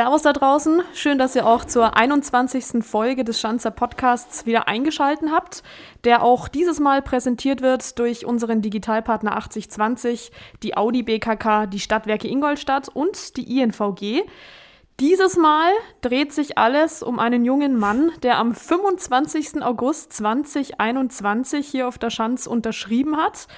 Servus da draußen. Schön, dass ihr auch zur 21. Folge des Schanzer Podcasts wieder eingeschalten habt, der auch dieses Mal präsentiert wird durch unseren Digitalpartner 8020, die Audi BKK, die Stadtwerke Ingolstadt und die INVG. Dieses Mal dreht sich alles um einen jungen Mann, der am 25. August 2021 hier auf der Schanz unterschrieben hat,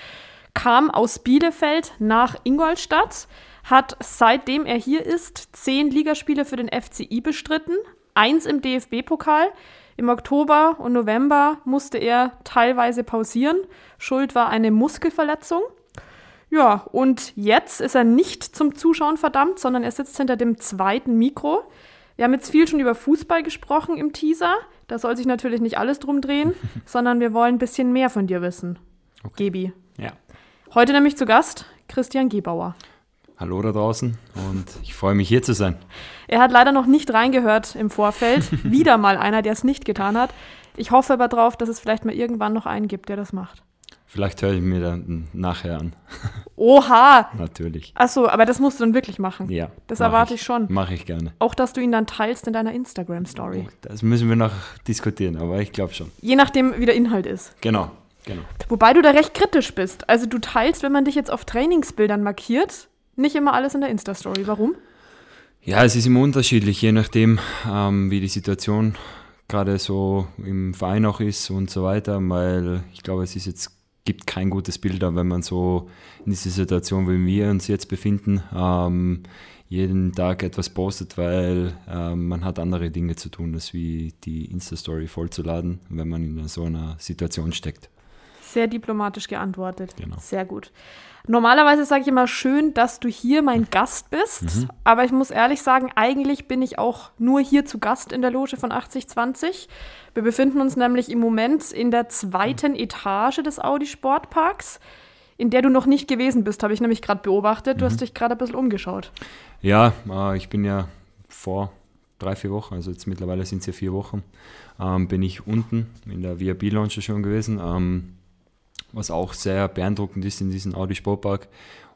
kam aus Bielefeld nach Ingolstadt, hat seitdem er hier ist zehn Ligaspiele für den FCI bestritten, eins im DFB-Pokal. Im Oktober und November musste er teilweise pausieren. Schuld war eine Muskelverletzung. Ja, und jetzt ist er nicht zum Zuschauen verdammt, sondern er sitzt hinter dem zweiten Mikro. Wir haben jetzt viel schon über Fußball gesprochen im Teaser. Da soll sich natürlich nicht alles drum drehen, sondern wir wollen ein bisschen mehr von dir wissen. Okay. Gebi. Ja. Heute nämlich zu Gast Christian Gebauer. Hallo da draußen und ich freue mich hier zu sein. Er hat leider noch nicht reingehört im Vorfeld. Wieder mal einer, der es nicht getan hat. Ich hoffe aber drauf, dass es vielleicht mal irgendwann noch einen gibt, der das macht. Vielleicht höre ich mir dann nachher an. Oha! Natürlich. Achso, aber das musst du dann wirklich machen. Ja. Das erwarte ich schon. Mache ich gerne. Auch, dass du ihn dann teilst in deiner Instagram-Story. Das müssen wir noch diskutieren, aber ich glaube schon. Je nachdem, wie der Inhalt ist. Genau, genau. Wobei du da recht kritisch bist. Also du teilst, wenn man dich jetzt auf Trainingsbildern markiert, nicht immer alles in der Insta-Story. Warum? Ja, es ist immer unterschiedlich, je nachdem, ähm, wie die Situation gerade so im Verein auch ist und so weiter, weil ich glaube, es ist jetzt gibt kein gutes Bild, wenn man so in dieser Situation, wie wir uns jetzt befinden, ähm, jeden Tag etwas postet, weil ähm, man hat andere Dinge zu tun, als wie die Insta-Story vollzuladen, wenn man in so einer Situation steckt. Sehr diplomatisch geantwortet. Genau. Sehr gut. Normalerweise sage ich immer schön, dass du hier mein Gast bist, Mhm. aber ich muss ehrlich sagen, eigentlich bin ich auch nur hier zu Gast in der Loge von 8020. Wir befinden uns nämlich im Moment in der zweiten Etage des Audi Sportparks, in der du noch nicht gewesen bist, habe ich nämlich gerade beobachtet. Du hast dich gerade ein bisschen umgeschaut. Ja, äh, ich bin ja vor drei, vier Wochen, also jetzt mittlerweile sind es ja vier Wochen, ähm, bin ich unten in der VIP-Lounge schon gewesen, ähm, was auch sehr beeindruckend ist in diesem Audi Sportpark.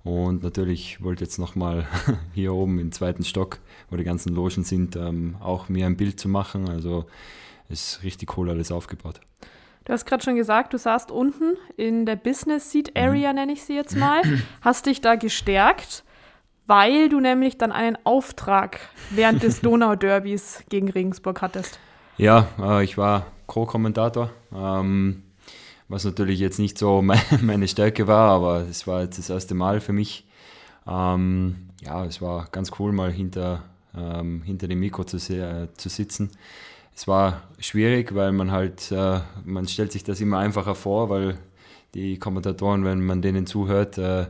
Und natürlich wollte ich jetzt nochmal hier oben im zweiten Stock, wo die ganzen Logen sind, ähm, auch mir ein Bild zu machen. Also ist richtig cool alles aufgebaut. Du hast gerade schon gesagt, du saßt unten in der Business Seat Area, nenne ich sie jetzt mal, hast dich da gestärkt, weil du nämlich dann einen Auftrag während des Donau-Derbys gegen Regensburg hattest. Ja, äh, ich war Co-Kommentator, ähm, was natürlich jetzt nicht so me meine Stärke war, aber es war jetzt das erste Mal für mich. Ähm, ja, es war ganz cool, mal hinter, ähm, hinter dem Mikro zu, äh, zu sitzen. Es war schwierig, weil man halt, äh, man stellt sich das immer einfacher vor, weil die Kommentatoren, wenn man denen zuhört, äh,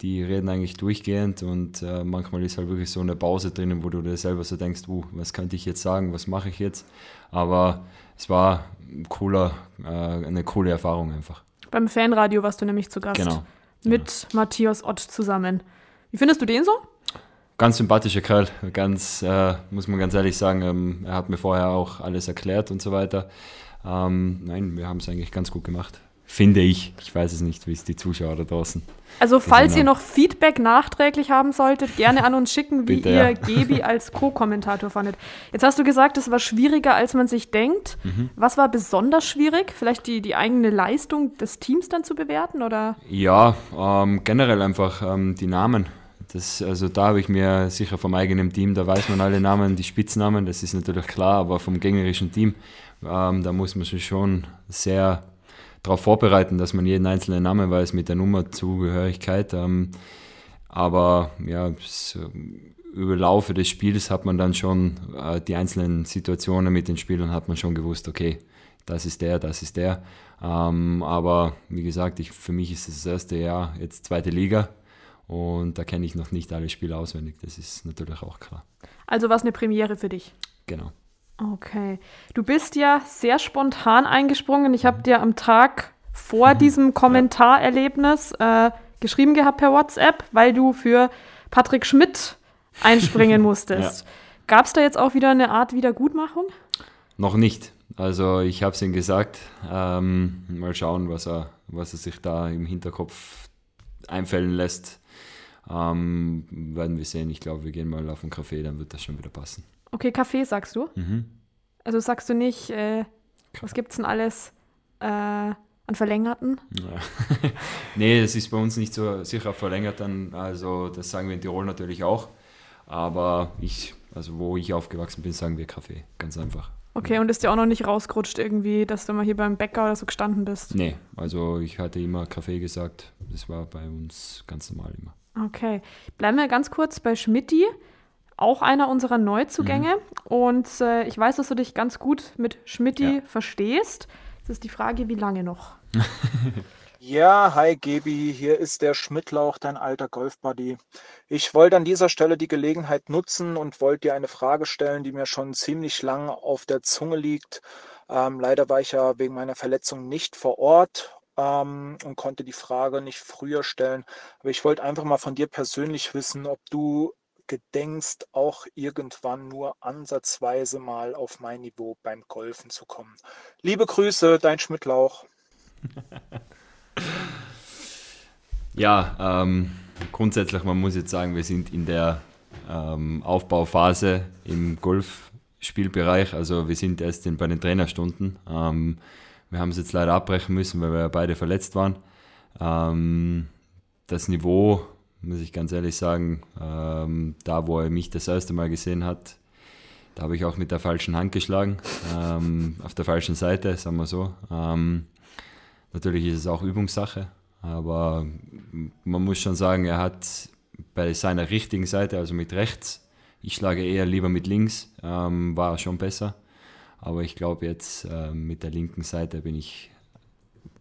die reden eigentlich durchgehend und äh, manchmal ist halt wirklich so eine Pause drinnen, wo du dir selber so denkst, uh, was könnte ich jetzt sagen, was mache ich jetzt? Aber es war cooler, äh, eine coole Erfahrung einfach. Beim Fanradio warst du nämlich zu Gast. Genau. Mit Matthias Ott zusammen. Wie findest du den so? Ganz sympathischer Kerl, ganz, äh, muss man ganz ehrlich sagen, ähm, er hat mir vorher auch alles erklärt und so weiter. Ähm, nein, wir haben es eigentlich ganz gut gemacht. Finde ich. Ich weiß es nicht, wie es die Zuschauer da draußen. Also, falls ihr noch Feedback nachträglich haben solltet, gerne an uns schicken, wie Bitte, ihr ja. Gebi als Co-Kommentator fandet. Jetzt hast du gesagt, es war schwieriger, als man sich denkt. Mhm. Was war besonders schwierig? Vielleicht die, die eigene Leistung des Teams dann zu bewerten? Oder? Ja, ähm, generell einfach ähm, die Namen. Das, also da habe ich mir sicher vom eigenen Team, da weiß man alle Namen, die Spitznamen, das ist natürlich klar, aber vom gegnerischen Team, ähm, da muss man sich schon sehr darauf vorbereiten, dass man jeden einzelnen Namen weiß mit der Nummerzugehörigkeit. Ähm, aber ja, es, ähm, über Laufe des Spiels hat man dann schon äh, die einzelnen Situationen mit den Spielern hat man schon gewusst, okay, das ist der, das ist der. Ähm, aber wie gesagt, ich, für mich ist es das erste Jahr jetzt zweite Liga und da kenne ich noch nicht alle Spiele auswendig. Das ist natürlich auch klar. Also war es eine Premiere für dich? Genau. Okay. Du bist ja sehr spontan eingesprungen. Ich habe dir am Tag vor diesem Kommentarerlebnis äh, geschrieben gehabt per WhatsApp, weil du für Patrick Schmidt einspringen musstest. ja. Gab es da jetzt auch wieder eine Art Wiedergutmachung? Noch nicht. Also ich habe es ihm gesagt. Ähm, mal schauen, was er, was er sich da im Hinterkopf einfällen lässt. Ähm, werden wir sehen. Ich glaube, wir gehen mal auf einen Kaffee, dann wird das schon wieder passen. Okay, Kaffee sagst du? Mhm. Also sagst du nicht, äh, was es denn alles äh, an Verlängerten? Ja. nee, das ist bei uns nicht so sicher verlängerten. Also das sagen wir in Tirol natürlich auch. Aber ich, also wo ich aufgewachsen bin, sagen wir Kaffee. Ganz einfach. Okay, und ist dir auch noch nicht rausgerutscht irgendwie, dass du mal hier beim Bäcker oder so gestanden bist? Nee, also ich hatte immer Kaffee gesagt. Das war bei uns ganz normal immer. Okay. Bleiben wir ganz kurz bei Schmidti, auch einer unserer Neuzugänge. Mhm. Und äh, ich weiß, dass du dich ganz gut mit Schmidti ja. verstehst. Jetzt ist die Frage, wie lange noch? ja, hi Gebi, hier ist der Schmidtlauch, dein alter Golfbuddy. Ich wollte an dieser Stelle die Gelegenheit nutzen und wollte dir eine Frage stellen, die mir schon ziemlich lang auf der Zunge liegt. Ähm, leider war ich ja wegen meiner Verletzung nicht vor Ort ähm, und konnte die Frage nicht früher stellen. Aber ich wollte einfach mal von dir persönlich wissen, ob du gedenkst, auch irgendwann nur ansatzweise mal auf mein Niveau beim Golfen zu kommen. Liebe Grüße, dein Schmidtlauch. ja, ähm, grundsätzlich, man muss jetzt sagen, wir sind in der ähm, Aufbauphase im Golfspielbereich. Also wir sind erst in, bei den Trainerstunden. Ähm, wir haben es jetzt leider abbrechen müssen, weil wir beide verletzt waren. Ähm, das Niveau, muss ich ganz ehrlich sagen, ähm, da wo er mich das erste Mal gesehen hat, da habe ich auch mit der falschen Hand geschlagen, ähm, auf der falschen Seite, sagen wir so. Ähm, natürlich ist es auch Übungssache, aber man muss schon sagen, er hat bei seiner richtigen Seite, also mit rechts, ich schlage eher lieber mit links, ähm, war schon besser. Aber ich glaube, jetzt äh, mit der linken Seite bin ich,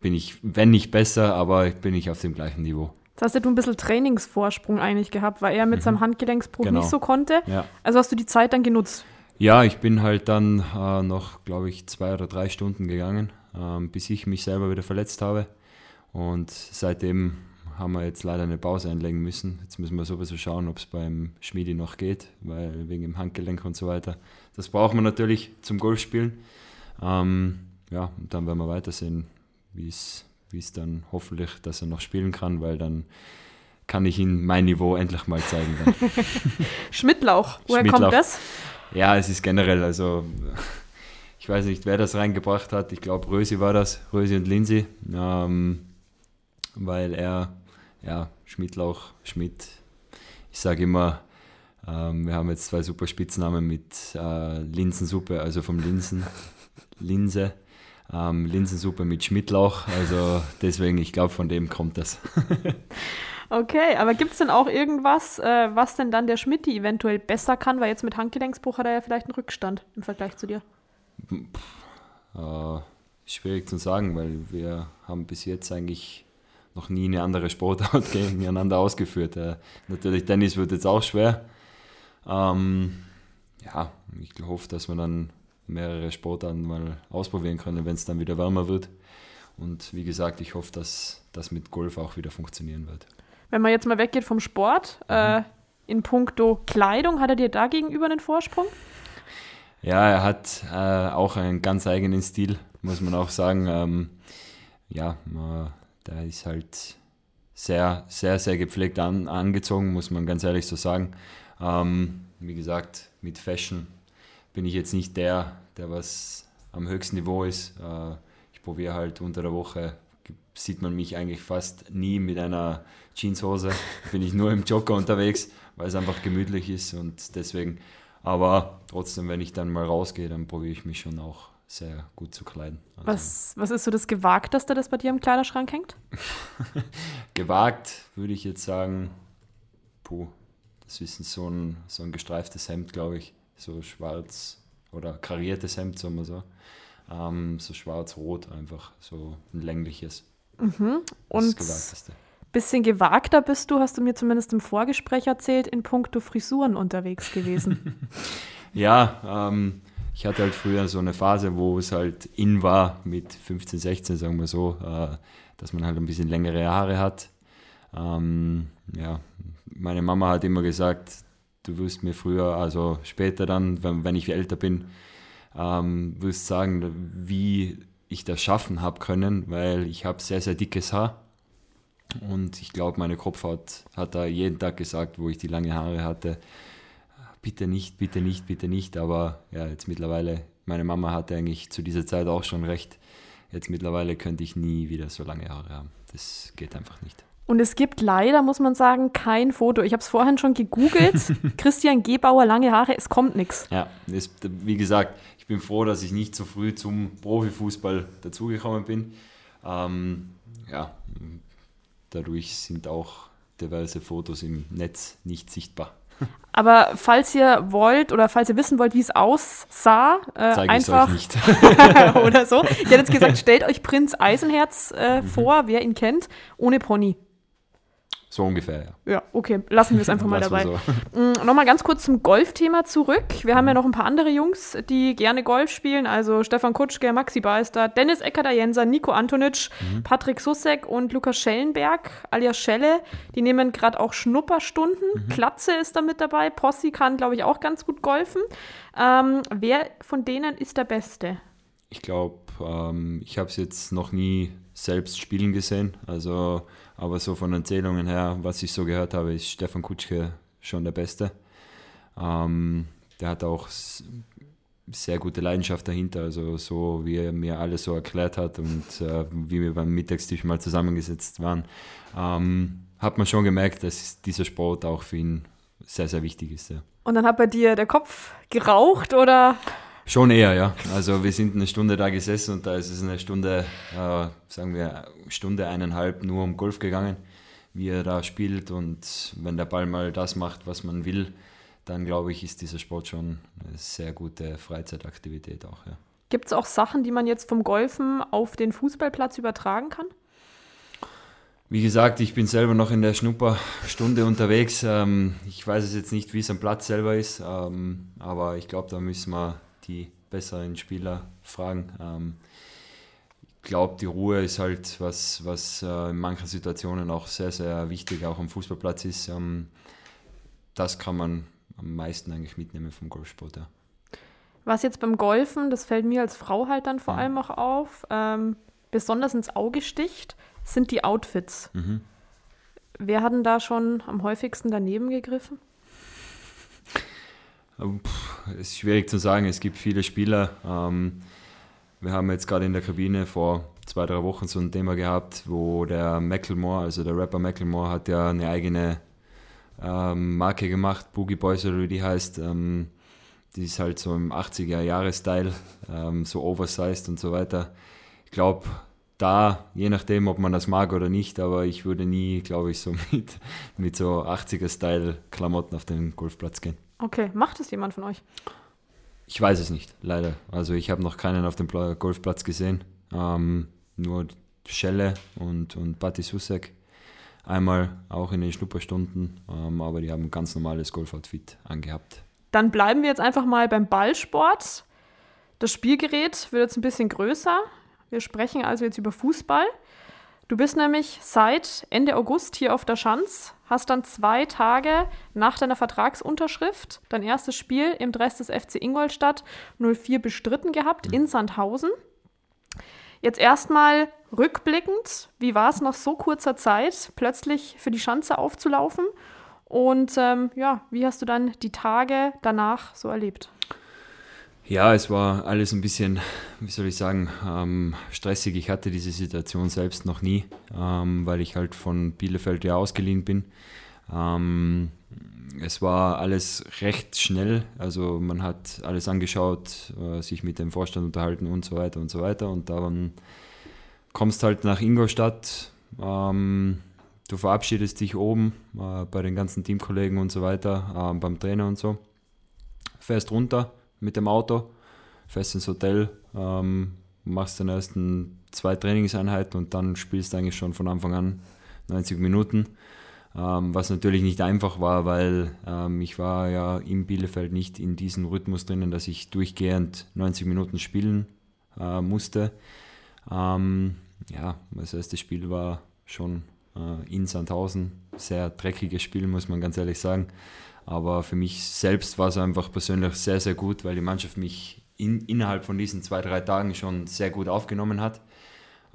bin ich, wenn nicht besser, aber bin ich auf dem gleichen Niveau. Jetzt hast du ein bisschen Trainingsvorsprung eigentlich gehabt, weil er mit mhm. seinem Handgelenksbruch genau. nicht so konnte. Ja. Also hast du die Zeit dann genutzt? Ja, ich bin halt dann äh, noch, glaube ich, zwei oder drei Stunden gegangen, äh, bis ich mich selber wieder verletzt habe. Und seitdem haben wir jetzt leider eine Pause einlegen müssen. Jetzt müssen wir sowieso schauen, ob es beim Schmiedi noch geht, weil wegen dem Handgelenk und so weiter. Das braucht man natürlich zum Golfspielen. Ähm, ja, und dann werden wir weitersehen, wie es dann hoffentlich, dass er noch spielen kann, weil dann kann ich ihm mein Niveau endlich mal zeigen. Schmidtlauch, woher Schmidtlauch. kommt das? Ja, es ist generell, also ich weiß nicht, wer das reingebracht hat. Ich glaube, Rösi war das, Rösi und Lindsay, ähm, weil er, ja, Schmidtlauch, Schmidt, ich sage immer, ähm, wir haben jetzt zwei super Spitznamen mit äh, Linsensuppe, also vom Linsen, Linse. Ähm, Linsensuppe mit Schmidtlauch, also deswegen, ich glaube, von dem kommt das. okay, aber gibt es denn auch irgendwas, äh, was denn dann der Schmidti eventuell besser kann? Weil jetzt mit Handgelenksbruch hat er ja vielleicht einen Rückstand im Vergleich zu dir. Äh, schwierig zu sagen, weil wir haben bis jetzt eigentlich noch nie eine andere Sportart gegeneinander ausgeführt. Äh, natürlich, Tennis wird jetzt auch schwer. Ähm, ja, ich hoffe, dass wir dann mehrere Sportarten mal ausprobieren können, wenn es dann wieder wärmer wird. Und wie gesagt, ich hoffe, dass das mit Golf auch wieder funktionieren wird. Wenn man jetzt mal weggeht vom Sport, mhm. äh, in puncto Kleidung, hat er dir da gegenüber einen Vorsprung? Ja, er hat äh, auch einen ganz eigenen Stil, muss man auch sagen. Ähm, ja, äh, der ist halt sehr, sehr, sehr gepflegt an, angezogen, muss man ganz ehrlich so sagen. Ähm, wie gesagt, mit Fashion bin ich jetzt nicht der, der was am höchsten Niveau ist. Äh, ich probiere halt unter der Woche, sieht man mich eigentlich fast nie mit einer Jeanshose. bin ich nur im Jogger unterwegs, weil es einfach gemütlich ist und deswegen. Aber trotzdem, wenn ich dann mal rausgehe, dann probiere ich mich schon auch sehr gut zu kleiden. Also was, was ist so das Gewagteste, das bei dir im Kleiderschrank hängt? Gewagt würde ich jetzt sagen, puh, das ist so ein, so ein gestreiftes Hemd, glaube ich. So schwarz oder kariertes Hemd, sagen wir so. Ähm, so schwarz-rot einfach, so ein längliches. Mhm. Und das bisschen gewagter bist du, hast du mir zumindest im Vorgespräch erzählt, in puncto Frisuren unterwegs gewesen. ja, ähm, ich hatte halt früher so eine Phase, wo es halt in war mit 15, 16, sagen wir so, äh, dass man halt ein bisschen längere Haare hat. Ähm, ja, meine Mama hat immer gesagt, du wirst mir früher, also später dann, wenn, wenn ich älter bin, ähm, wirst sagen, wie ich das schaffen habe können, weil ich habe sehr, sehr dickes Haar. Und ich glaube, meine Kopfhaut hat da jeden Tag gesagt, wo ich die lange Haare hatte, bitte nicht, bitte nicht, bitte nicht. Aber ja, jetzt mittlerweile, meine Mama hatte eigentlich zu dieser Zeit auch schon recht. Jetzt mittlerweile könnte ich nie wieder so lange Haare haben. Das geht einfach nicht. Und es gibt leider, muss man sagen, kein Foto. Ich habe es vorhin schon gegoogelt. Christian Gebauer, lange Haare, es kommt nichts. Ja, ist, wie gesagt, ich bin froh, dass ich nicht so früh zum Profifußball dazugekommen bin. Ähm, ja, dadurch sind auch diverse Fotos im Netz nicht sichtbar. Aber falls ihr wollt oder falls ihr wissen wollt, wie es aussah, äh, Zeige einfach nicht. oder so. Ich hätte jetzt gesagt, stellt euch Prinz Eisenherz äh, mhm. vor, wer ihn kennt, ohne Pony. So ungefähr, ja. Ja, okay, lassen wir es einfach mal dabei. So. Mm, Nochmal ganz kurz zum Golfthema zurück. Wir haben ja noch ein paar andere Jungs, die gerne Golf spielen. Also Stefan Kutschke, Maxi Beister, Dennis Eckert-Jenser, Nico Antonic, mhm. Patrick Sussek und Lukas Schellenberg alias Schelle. Die nehmen gerade auch Schnupperstunden. Mhm. Klatze ist da mit dabei. Possi kann, glaube ich, auch ganz gut golfen. Ähm, wer von denen ist der Beste? Ich glaube, ähm, ich habe es jetzt noch nie selbst spielen gesehen. Also aber so von Erzählungen her, was ich so gehört habe, ist Stefan Kutschke schon der Beste. Ähm, der hat auch sehr gute Leidenschaft dahinter, also so wie er mir alles so erklärt hat und äh, wie wir beim Mittagstisch mal zusammengesetzt waren, ähm, hat man schon gemerkt, dass dieser Sport auch für ihn sehr, sehr wichtig ist. Ja. Und dann hat bei dir der Kopf geraucht oder? Schon eher, ja. Also wir sind eine Stunde da gesessen und da ist es eine Stunde, äh, sagen wir, Stunde eineinhalb nur um Golf gegangen, wie er da spielt und wenn der Ball mal das macht, was man will, dann glaube ich, ist dieser Sport schon eine sehr gute Freizeitaktivität auch, ja. Gibt es auch Sachen, die man jetzt vom Golfen auf den Fußballplatz übertragen kann? Wie gesagt, ich bin selber noch in der Schnupperstunde unterwegs. Ähm, ich weiß es jetzt nicht, wie es am Platz selber ist, ähm, aber ich glaube, da müssen wir die besseren Spieler fragen. Ähm, ich glaube, die Ruhe ist halt was, was äh, in manchen Situationen auch sehr, sehr wichtig, auch am Fußballplatz ist. Ähm, das kann man am meisten eigentlich mitnehmen vom Golfsport. Ja. Was jetzt beim Golfen, das fällt mir als Frau halt dann vor ja. allem auch auf, ähm, besonders ins Auge sticht, sind die Outfits. Mhm. Wer hat denn da schon am häufigsten daneben gegriffen? Es ist schwierig zu sagen. Es gibt viele Spieler. Ähm, wir haben jetzt gerade in der Kabine vor zwei, drei Wochen so ein Thema gehabt, wo der Macklemore, also der Rapper Macklemore, hat ja eine eigene ähm, Marke gemacht, Boogie Boys oder wie die heißt. Ähm, die ist halt so im 80er-Jahre-Style, so oversized und so weiter. Ich glaube, da, je nachdem, ob man das mag oder nicht, aber ich würde nie, glaube ich, so mit, mit so 80er-Style-Klamotten auf den Golfplatz gehen. Okay, macht es jemand von euch? Ich weiß es nicht, leider. Also ich habe noch keinen auf dem Golfplatz gesehen. Ähm, nur Schelle und, und Patti Susek. Einmal auch in den Schnupperstunden, ähm, aber die haben ein ganz normales Golfoutfit angehabt. Dann bleiben wir jetzt einfach mal beim Ballsport. Das Spielgerät wird jetzt ein bisschen größer. Wir sprechen also jetzt über Fußball. Du bist nämlich seit Ende August hier auf der Schanz, hast dann zwei Tage nach deiner Vertragsunterschrift dein erstes Spiel im Dress des FC Ingolstadt 04 bestritten gehabt in Sandhausen. Jetzt erstmal rückblickend, wie war es nach so kurzer Zeit, plötzlich für die Schanze aufzulaufen? Und ähm, ja, wie hast du dann die Tage danach so erlebt? Ja, es war alles ein bisschen, wie soll ich sagen, ähm, stressig. Ich hatte diese Situation selbst noch nie, ähm, weil ich halt von Bielefeld ja ausgeliehen bin. Ähm, es war alles recht schnell, also man hat alles angeschaut, äh, sich mit dem Vorstand unterhalten und so weiter und so weiter. Und dann kommst halt nach Ingolstadt, ähm, du verabschiedest dich oben äh, bei den ganzen Teamkollegen und so weiter, äh, beim Trainer und so, fährst runter mit dem Auto, fährst ins Hotel, ähm, machst den ersten zwei Trainingseinheiten und dann spielst du eigentlich schon von Anfang an 90 Minuten. Ähm, was natürlich nicht einfach war, weil ähm, ich war ja in Bielefeld nicht in diesem Rhythmus drinnen, dass ich durchgehend 90 Minuten spielen äh, musste. Ähm, ja, das erste Spiel war schon äh, in Sandhausen. Sehr dreckiges Spiel, muss man ganz ehrlich sagen. Aber für mich selbst war es einfach persönlich sehr, sehr gut, weil die Mannschaft mich in, innerhalb von diesen zwei, drei Tagen schon sehr gut aufgenommen hat.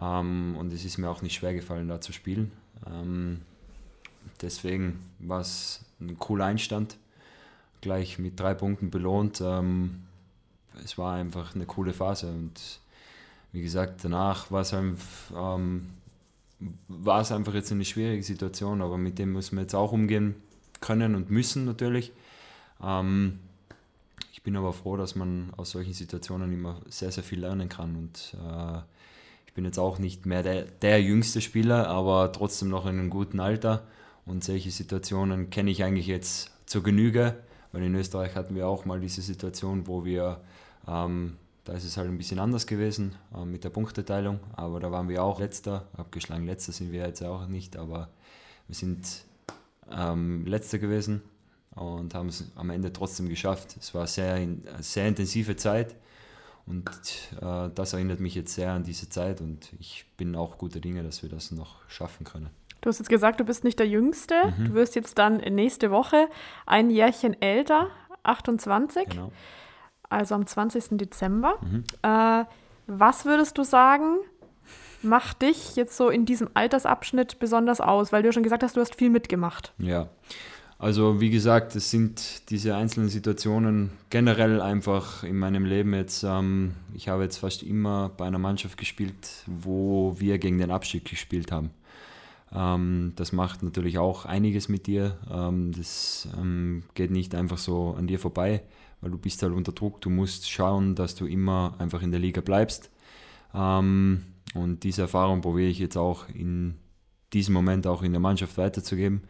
Ähm, und es ist mir auch nicht schwer gefallen, da zu spielen. Ähm, deswegen war es ein cooler Einstand, gleich mit drei Punkten belohnt. Ähm, es war einfach eine coole Phase und wie gesagt, danach war es einfach, ähm, war es einfach jetzt eine schwierige Situation, aber mit dem müssen wir jetzt auch umgehen können und müssen natürlich. Ähm, ich bin aber froh, dass man aus solchen Situationen immer sehr, sehr viel lernen kann und äh, ich bin jetzt auch nicht mehr der, der jüngste Spieler, aber trotzdem noch in einem guten Alter und solche Situationen kenne ich eigentlich jetzt zur Genüge, weil in Österreich hatten wir auch mal diese Situation, wo wir, ähm, da ist es halt ein bisschen anders gewesen äh, mit der Punkteteilung, aber da waren wir auch letzter, abgeschlagen letzter sind wir jetzt auch nicht, aber wir sind ähm, letzter gewesen und haben es am Ende trotzdem geschafft. Es war sehr, eine sehr intensive Zeit und äh, das erinnert mich jetzt sehr an diese Zeit und ich bin auch guter Dinge, dass wir das noch schaffen können. Du hast jetzt gesagt, du bist nicht der Jüngste. Mhm. Du wirst jetzt dann nächste Woche ein Jährchen älter, 28. Genau. Also am 20. Dezember. Mhm. Äh, was würdest du sagen, macht dich jetzt so in diesem Altersabschnitt besonders aus? Weil du ja schon gesagt hast, du hast viel mitgemacht. Ja. Also wie gesagt, es sind diese einzelnen Situationen generell einfach in meinem Leben jetzt. Ähm, ich habe jetzt fast immer bei einer Mannschaft gespielt, wo wir gegen den Abstieg gespielt haben. Ähm, das macht natürlich auch einiges mit dir. Ähm, das ähm, geht nicht einfach so an dir vorbei, weil du bist halt unter Druck. Du musst schauen, dass du immer einfach in der Liga bleibst. Und diese Erfahrung probiere ich jetzt auch in diesem Moment auch in der Mannschaft weiterzugeben,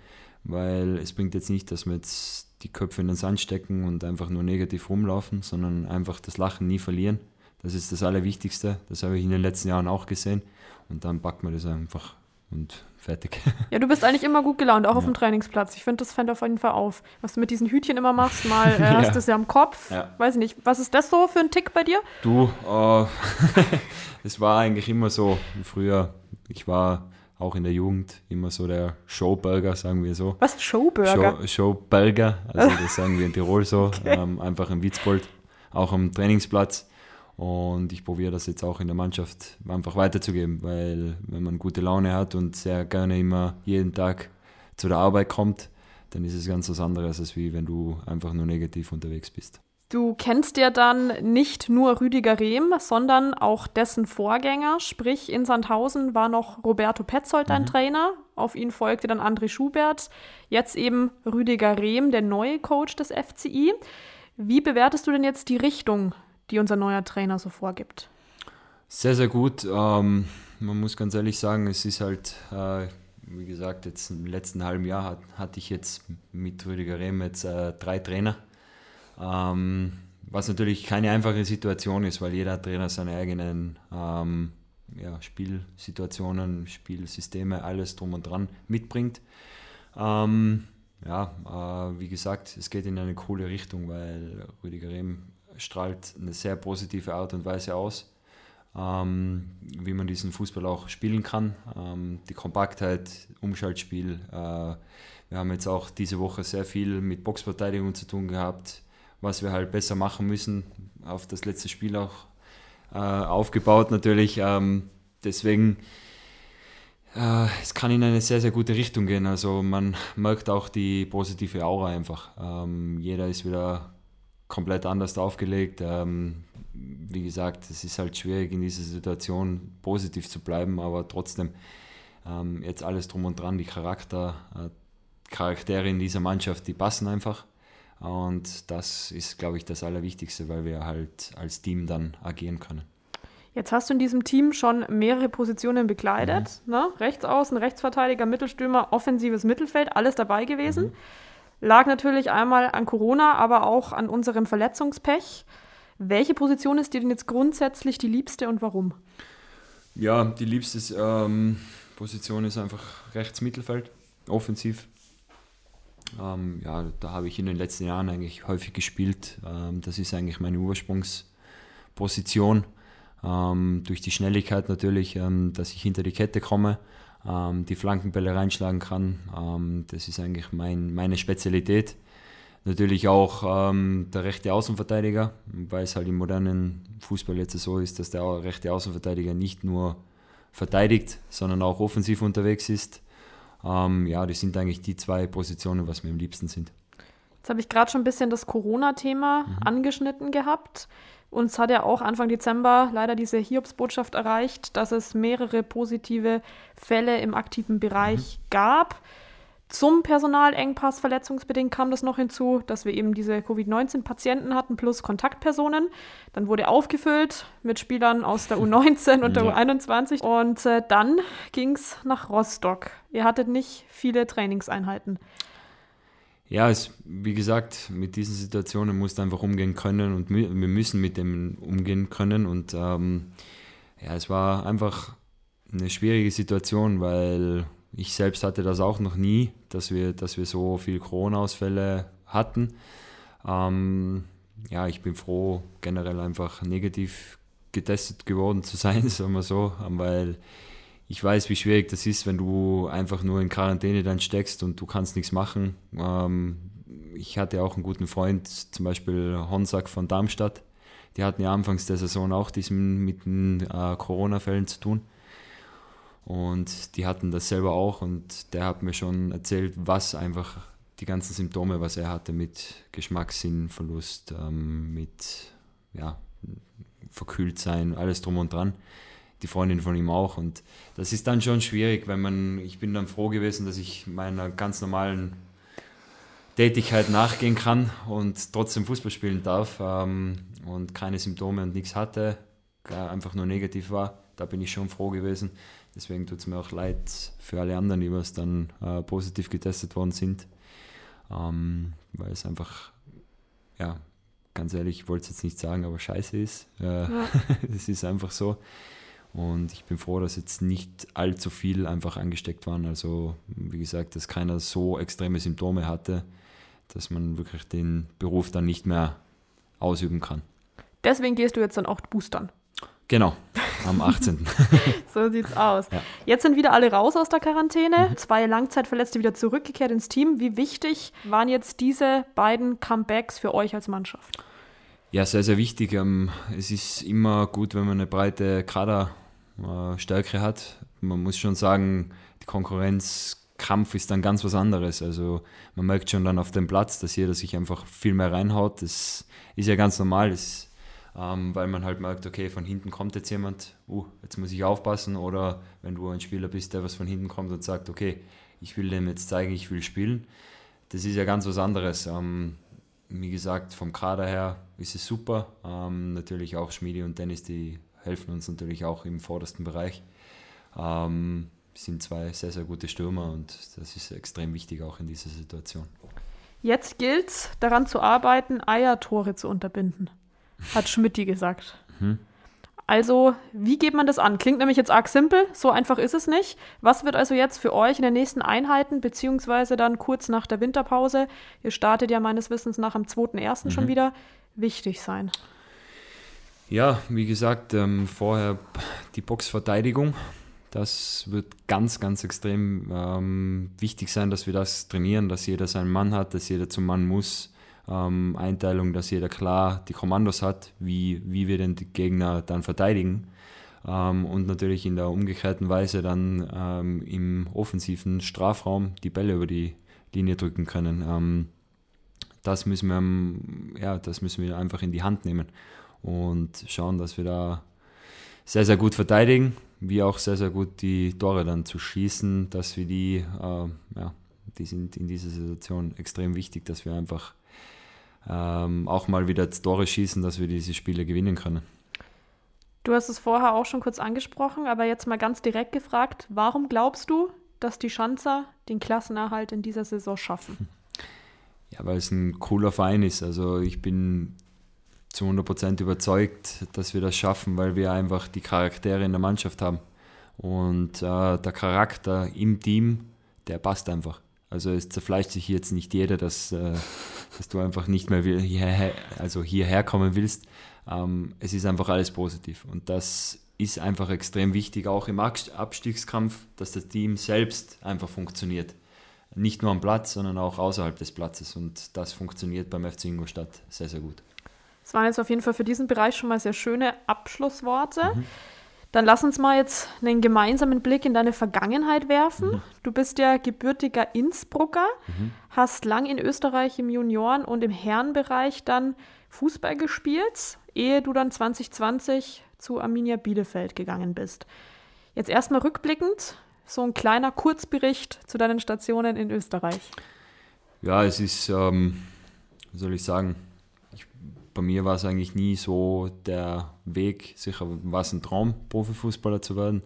weil es bringt jetzt nicht, dass wir jetzt die Köpfe in den Sand stecken und einfach nur negativ rumlaufen, sondern einfach das Lachen nie verlieren. Das ist das Allerwichtigste. Das habe ich in den letzten Jahren auch gesehen. Und dann packt man das einfach und fertig. Ja, du bist eigentlich immer gut gelaunt, auch ja. auf dem Trainingsplatz. Ich finde, das fällt auf jeden Fall auf. Was du mit diesen Hütchen immer machst, mal äh, ja. hast du es ja am Kopf. Ja. Weiß ich nicht. Was ist das so für ein Tick bei dir? Du, äh, es war eigentlich immer so. Früher, ich war auch in der Jugend immer so der Showburger, sagen wir so. Was? Showburger? Show, Showburger, also das sagen wir in Tirol so. Okay. Ähm, einfach im Witzbold, auch am Trainingsplatz. Und ich probiere das jetzt auch in der Mannschaft einfach weiterzugeben, weil wenn man gute Laune hat und sehr gerne immer jeden Tag zu der Arbeit kommt, dann ist es ganz was anderes, als wie wenn du einfach nur negativ unterwegs bist. Du kennst ja dann nicht nur Rüdiger Rehm, sondern auch dessen Vorgänger, sprich in Sandhausen war noch Roberto Petzold dein mhm. Trainer, auf ihn folgte dann André Schubert, jetzt eben Rüdiger Rehm, der neue Coach des FCI. Wie bewertest du denn jetzt die Richtung die unser neuer Trainer so vorgibt? Sehr, sehr gut. Ähm, man muss ganz ehrlich sagen, es ist halt, äh, wie gesagt, jetzt im letzten halben Jahr hat, hatte ich jetzt mit Rüdiger Rehm jetzt äh, drei Trainer. Ähm, was natürlich keine einfache Situation ist, weil jeder Trainer seine eigenen ähm, ja, Spielsituationen, Spielsysteme, alles drum und dran mitbringt. Ähm, ja, äh, wie gesagt, es geht in eine coole Richtung, weil Rüdiger Rehm strahlt eine sehr positive Art und Weise aus, ähm, wie man diesen Fußball auch spielen kann. Ähm, die Kompaktheit, Umschaltspiel. Äh, wir haben jetzt auch diese Woche sehr viel mit Boxverteidigung zu tun gehabt, was wir halt besser machen müssen. Auf das letzte Spiel auch äh, aufgebaut natürlich. Ähm, deswegen äh, es kann in eine sehr, sehr gute Richtung gehen. Also man merkt auch die positive Aura einfach. Ähm, jeder ist wieder komplett anders aufgelegt. Ähm, wie gesagt, es ist halt schwierig in dieser Situation positiv zu bleiben, aber trotzdem ähm, jetzt alles drum und dran, die Charakter, äh, Charaktere in dieser Mannschaft, die passen einfach. Und das ist, glaube ich, das Allerwichtigste, weil wir halt als Team dann agieren können. Jetzt hast du in diesem Team schon mehrere Positionen bekleidet. Mhm. Ne? Rechtsaußen, Rechtsverteidiger, Mittelstürmer, offensives Mittelfeld, alles dabei gewesen. Mhm. Lag natürlich einmal an Corona, aber auch an unserem Verletzungspech. Welche Position ist dir denn jetzt grundsätzlich die liebste und warum? Ja, die liebste ähm, Position ist einfach rechts Mittelfeld, offensiv. Ähm, ja, da habe ich in den letzten Jahren eigentlich häufig gespielt. Ähm, das ist eigentlich meine Ursprungsposition. Ähm, durch die Schnelligkeit natürlich, ähm, dass ich hinter die Kette komme, ähm, die Flankenbälle reinschlagen kann. Ähm, das ist eigentlich mein, meine Spezialität. Natürlich auch ähm, der rechte Außenverteidiger, weil es halt im modernen Fußball jetzt so ist, dass der rechte Außenverteidiger nicht nur verteidigt, sondern auch offensiv unterwegs ist. Ähm, ja, das sind eigentlich die zwei Positionen, was mir am liebsten sind. Jetzt habe ich gerade schon ein bisschen das Corona-Thema mhm. angeschnitten gehabt. Uns hat ja auch Anfang Dezember leider diese Hiobsbotschaft erreicht, dass es mehrere positive Fälle im aktiven Bereich mhm. gab. Zum Personalengpass verletzungsbedingt kam das noch hinzu, dass wir eben diese Covid-19-Patienten hatten plus Kontaktpersonen. Dann wurde aufgefüllt mit Spielern aus der U19 und der U21 und äh, dann ging es nach Rostock. Ihr hattet nicht viele Trainingseinheiten. Ja, es, wie gesagt, mit diesen Situationen musst du einfach umgehen können und wir müssen mit dem umgehen können. Und ähm, ja, es war einfach eine schwierige Situation, weil ich selbst hatte das auch noch nie, dass wir, dass wir so viele Corona-Ausfälle hatten. Ähm, ja, ich bin froh, generell einfach negativ getestet geworden zu sein, sagen wir so, weil ich weiß, wie schwierig das ist, wenn du einfach nur in Quarantäne dann steckst und du kannst nichts machen. Ähm, ich hatte auch einen guten Freund, zum Beispiel Honsack von Darmstadt. Die hatten ja anfangs der Saison auch diesen, mit den äh, Corona-Fällen zu tun. Und die hatten das selber auch und der hat mir schon erzählt, was einfach die ganzen Symptome, was er hatte mit Geschmackssinnverlust, ähm, mit ja, verkühlt sein, alles drum und dran. Die Freundin von ihm auch. Und das ist dann schon schwierig, wenn man, ich bin dann froh gewesen, dass ich meiner ganz normalen Tätigkeit nachgehen kann und trotzdem Fußball spielen darf ähm, und keine Symptome und nichts hatte, einfach nur negativ war. Da bin ich schon froh gewesen. Deswegen tut es mir auch leid für alle anderen, die was dann äh, positiv getestet worden sind. Ähm, weil es einfach, ja, ganz ehrlich, ich wollte es jetzt nicht sagen, aber scheiße ist. Es äh, ja. ist einfach so. Und ich bin froh, dass jetzt nicht allzu viel einfach angesteckt waren. Also, wie gesagt, dass keiner so extreme Symptome hatte, dass man wirklich den Beruf dann nicht mehr ausüben kann. Deswegen gehst du jetzt dann auch boostern. Genau, am 18. so sieht's aus. Ja. Jetzt sind wieder alle raus aus der Quarantäne. Mhm. Zwei Langzeitverletzte wieder zurückgekehrt ins Team. Wie wichtig waren jetzt diese beiden Comebacks für euch als Mannschaft? Ja, sehr, sehr wichtig. Ähm, es ist immer gut, wenn man eine breite Kaderstärke hat. Man muss schon sagen, die Konkurrenzkampf ist dann ganz was anderes. Also man merkt schon dann auf dem Platz, dass jeder sich einfach viel mehr reinhaut. Das ist ja ganz normal. Das ähm, weil man halt merkt, okay, von hinten kommt jetzt jemand, uh, jetzt muss ich aufpassen. Oder wenn du ein Spieler bist, der was von hinten kommt und sagt, okay, ich will dem jetzt zeigen, ich will spielen. Das ist ja ganz was anderes. Ähm, wie gesagt, vom Kader her ist es super. Ähm, natürlich auch Schmiedi und Dennis, die helfen uns natürlich auch im vordersten Bereich. Ähm, sind zwei sehr, sehr gute Stürmer und das ist extrem wichtig auch in dieser Situation. Jetzt gilt es, daran zu arbeiten, Eiertore zu unterbinden hat Schmidti gesagt. Mhm. Also, wie geht man das an? Klingt nämlich jetzt arg simpel, so einfach ist es nicht. Was wird also jetzt für euch in den nächsten Einheiten, beziehungsweise dann kurz nach der Winterpause, ihr startet ja meines Wissens nach am 2.1. Mhm. schon wieder, wichtig sein? Ja, wie gesagt, ähm, vorher die Boxverteidigung. Das wird ganz, ganz extrem ähm, wichtig sein, dass wir das trainieren, dass jeder seinen Mann hat, dass jeder zum Mann muss ähm, Einteilung, dass jeder klar die Kommandos hat, wie, wie wir den Gegner dann verteidigen. Ähm, und natürlich in der umgekehrten Weise dann ähm, im offensiven Strafraum die Bälle über die Linie drücken können. Ähm, das, müssen wir, ja, das müssen wir einfach in die Hand nehmen und schauen, dass wir da sehr, sehr gut verteidigen, wie auch sehr, sehr gut die Tore dann zu schießen, dass wir die, äh, ja, die sind in dieser Situation extrem wichtig, dass wir einfach ähm, auch mal wieder Tore schießen, dass wir diese Spiele gewinnen können. Du hast es vorher auch schon kurz angesprochen, aber jetzt mal ganz direkt gefragt, warum glaubst du, dass die Schanzer den Klassenerhalt in dieser Saison schaffen? Ja, weil es ein cooler Verein ist. Also ich bin zu 100% überzeugt, dass wir das schaffen, weil wir einfach die Charaktere in der Mannschaft haben. Und äh, der Charakter im Team, der passt einfach. Also es zerfleischt sich jetzt nicht jeder, dass, äh, dass du einfach nicht mehr hierher, also hierher kommen willst. Ähm, es ist einfach alles positiv. Und das ist einfach extrem wichtig, auch im Abstiegskampf, dass das Team selbst einfach funktioniert. Nicht nur am Platz, sondern auch außerhalb des Platzes. Und das funktioniert beim FC Ingolstadt sehr, sehr gut. Das waren jetzt auf jeden Fall für diesen Bereich schon mal sehr schöne Abschlussworte. Mhm. Dann lass uns mal jetzt einen gemeinsamen Blick in deine Vergangenheit werfen. Mhm. Du bist ja gebürtiger Innsbrucker, mhm. hast lang in Österreich im Junioren- und im Herrenbereich dann Fußball gespielt, ehe du dann 2020 zu Arminia Bielefeld gegangen bist. Jetzt erstmal rückblickend, so ein kleiner Kurzbericht zu deinen Stationen in Österreich. Ja, es ist, ähm, wie soll ich sagen, bei mir war es eigentlich nie so der Weg. Sicher war es ein Traum, Profifußballer zu werden.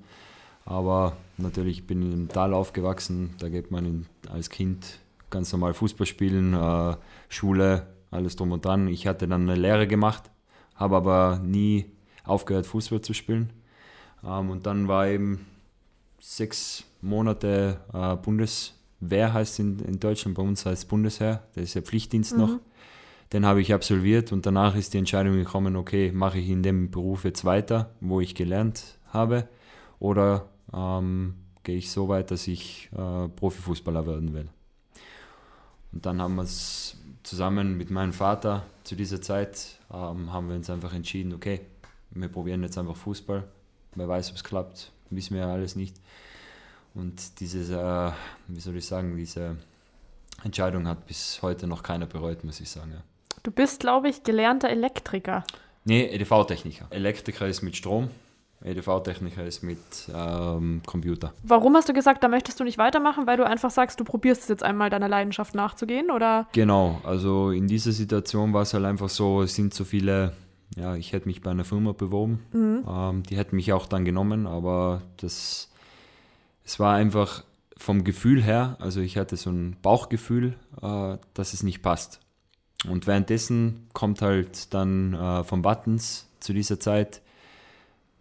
Aber natürlich bin ich im Tal aufgewachsen. Da geht man in, als Kind ganz normal Fußball spielen, äh, Schule, alles drum und dran. Ich hatte dann eine Lehre gemacht, habe aber nie aufgehört, Fußball zu spielen. Ähm, und dann war eben sechs Monate äh, Bundeswehr, heißt in, in Deutschland, bei uns heißt Bundesheer, das ist ja Pflichtdienst mhm. noch. Den habe ich absolviert und danach ist die Entscheidung gekommen, okay, mache ich in dem Beruf jetzt weiter, wo ich gelernt habe, oder ähm, gehe ich so weit, dass ich äh, Profifußballer werden will. Und dann haben wir es zusammen mit meinem Vater zu dieser Zeit, ähm, haben wir uns einfach entschieden, okay, wir probieren jetzt einfach Fußball. Wer weiß, ob es klappt, wissen wir ja alles nicht. Und diese, äh, wie soll ich sagen, diese Entscheidung hat bis heute noch keiner bereut, muss ich sagen. Ja. Du bist, glaube ich, gelernter Elektriker. Nee, EDV-Techniker. Elektriker ist mit Strom, EDV-Techniker ist mit ähm, Computer. Warum hast du gesagt, da möchtest du nicht weitermachen, weil du einfach sagst, du probierst es jetzt einmal deiner Leidenschaft nachzugehen, oder? Genau, also in dieser Situation war es halt einfach so, es sind so viele, ja, ich hätte mich bei einer Firma beworben, mhm. ähm, die hätten mich auch dann genommen, aber das, es war einfach vom Gefühl her, also ich hatte so ein Bauchgefühl, äh, dass es nicht passt. Und währenddessen kommt halt dann äh, von Buttons zu dieser Zeit,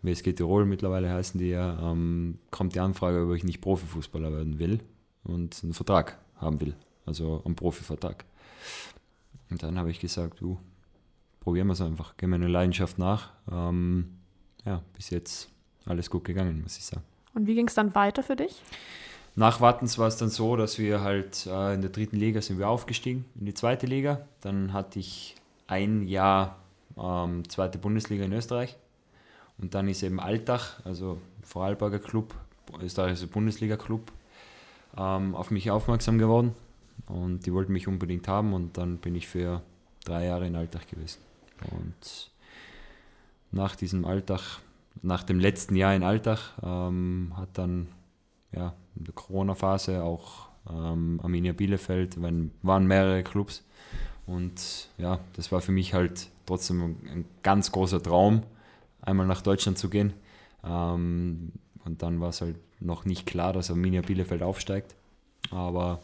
WSG Tirol mittlerweile heißen die ja, ähm, kommt die Anfrage, ob ich nicht Profifußballer werden will und einen Vertrag haben will, also einen Profivertrag. Und dann habe ich gesagt, du, probieren wir es einfach, gehen wir eine Leidenschaft nach. Ähm, ja, bis jetzt alles gut gegangen, muss ich sagen. Und wie ging es dann weiter für dich? Nach Wattens war es dann so, dass wir halt äh, in der dritten Liga sind wir aufgestiegen, in die zweite Liga. Dann hatte ich ein Jahr ähm, zweite Bundesliga in Österreich. Und dann ist eben Altach, also Vorarlberger Club, österreichischer Bundesliga-Club, ähm, auf mich aufmerksam geworden. Und die wollten mich unbedingt haben und dann bin ich für drei Jahre in Altach gewesen. Und nach diesem Altach, nach dem letzten Jahr in Altach, ähm, hat dann ja, in der Corona-Phase auch ähm, Arminia Bielefeld, wenn, waren mehrere Clubs. Und ja, das war für mich halt trotzdem ein ganz großer Traum, einmal nach Deutschland zu gehen. Ähm, und dann war es halt noch nicht klar, dass Arminia Bielefeld aufsteigt. Aber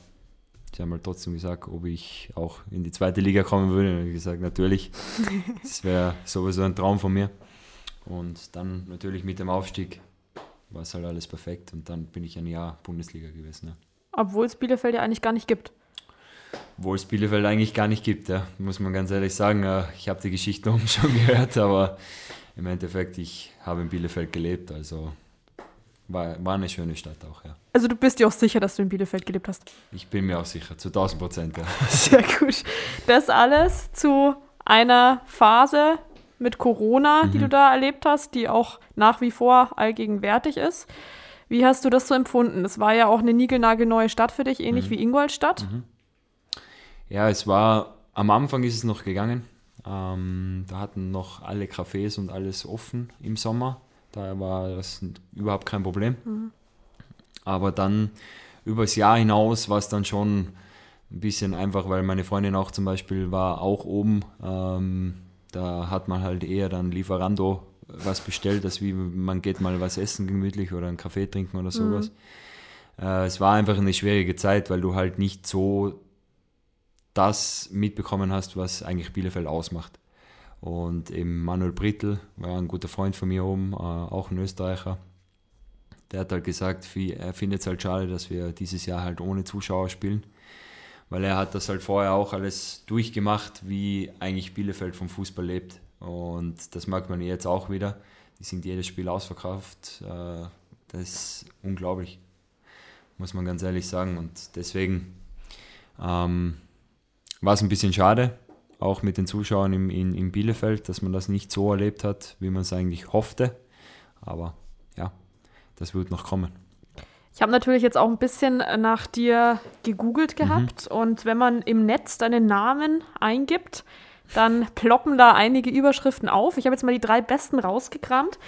sie haben halt trotzdem gesagt, ob ich auch in die zweite Liga kommen würde. Und ich habe gesagt, natürlich. Das wäre sowieso ein Traum von mir. Und dann natürlich mit dem Aufstieg war es halt alles perfekt und dann bin ich ein Jahr Bundesliga gewesen. Ja. Obwohl es Bielefeld ja eigentlich gar nicht gibt. Obwohl es Bielefeld eigentlich gar nicht gibt, ja, muss man ganz ehrlich sagen. Ich habe die Geschichte oben schon gehört, aber im Endeffekt, ich habe in Bielefeld gelebt, also war, war eine schöne Stadt auch, ja. Also du bist dir auch sicher, dass du in Bielefeld gelebt hast? Ich bin mir auch sicher, zu 1000 Prozent, ja. Sehr gut. Das alles zu einer Phase mit Corona, mhm. die du mhm. da erlebt hast, die auch nach wie vor allgegenwärtig ist. Wie hast du das so empfunden? Das war ja auch eine niegelnagelneue Stadt für dich, ähnlich mhm. wie Ingolstadt. Mhm. Ja, es war, am Anfang ist es noch gegangen. Ähm, da hatten noch alle Cafés und alles offen im Sommer. Da war das überhaupt kein Problem. Mhm. Aber dann übers Jahr hinaus war es dann schon ein bisschen einfach, weil meine Freundin auch zum Beispiel war auch oben. Ähm, da hat man halt eher dann Lieferando was bestellt, als wie man geht mal was essen gemütlich oder einen Kaffee trinken oder sowas. Mhm. Äh, es war einfach eine schwierige Zeit, weil du halt nicht so das mitbekommen hast, was eigentlich Bielefeld ausmacht. Und eben Manuel Brittel war ein guter Freund von mir oben, äh, auch ein Österreicher. der hat halt gesagt, er findet es halt schade, dass wir dieses Jahr halt ohne Zuschauer spielen. Weil er hat das halt vorher auch alles durchgemacht, wie eigentlich Bielefeld vom Fußball lebt. Und das merkt man jetzt auch wieder. Die sind jedes Spiel ausverkauft. Äh, das ist unglaublich, muss man ganz ehrlich sagen. Und deswegen ähm, war es ein bisschen schade, auch mit den Zuschauern im, in, in Bielefeld, dass man das nicht so erlebt hat, wie man es eigentlich hoffte. Aber ja, das wird noch kommen. Ich habe natürlich jetzt auch ein bisschen nach dir gegoogelt mhm. gehabt mhm. und wenn man im Netz deinen Namen eingibt, dann ploppen da einige Überschriften auf. Ich habe jetzt mal die drei besten rausgekramt.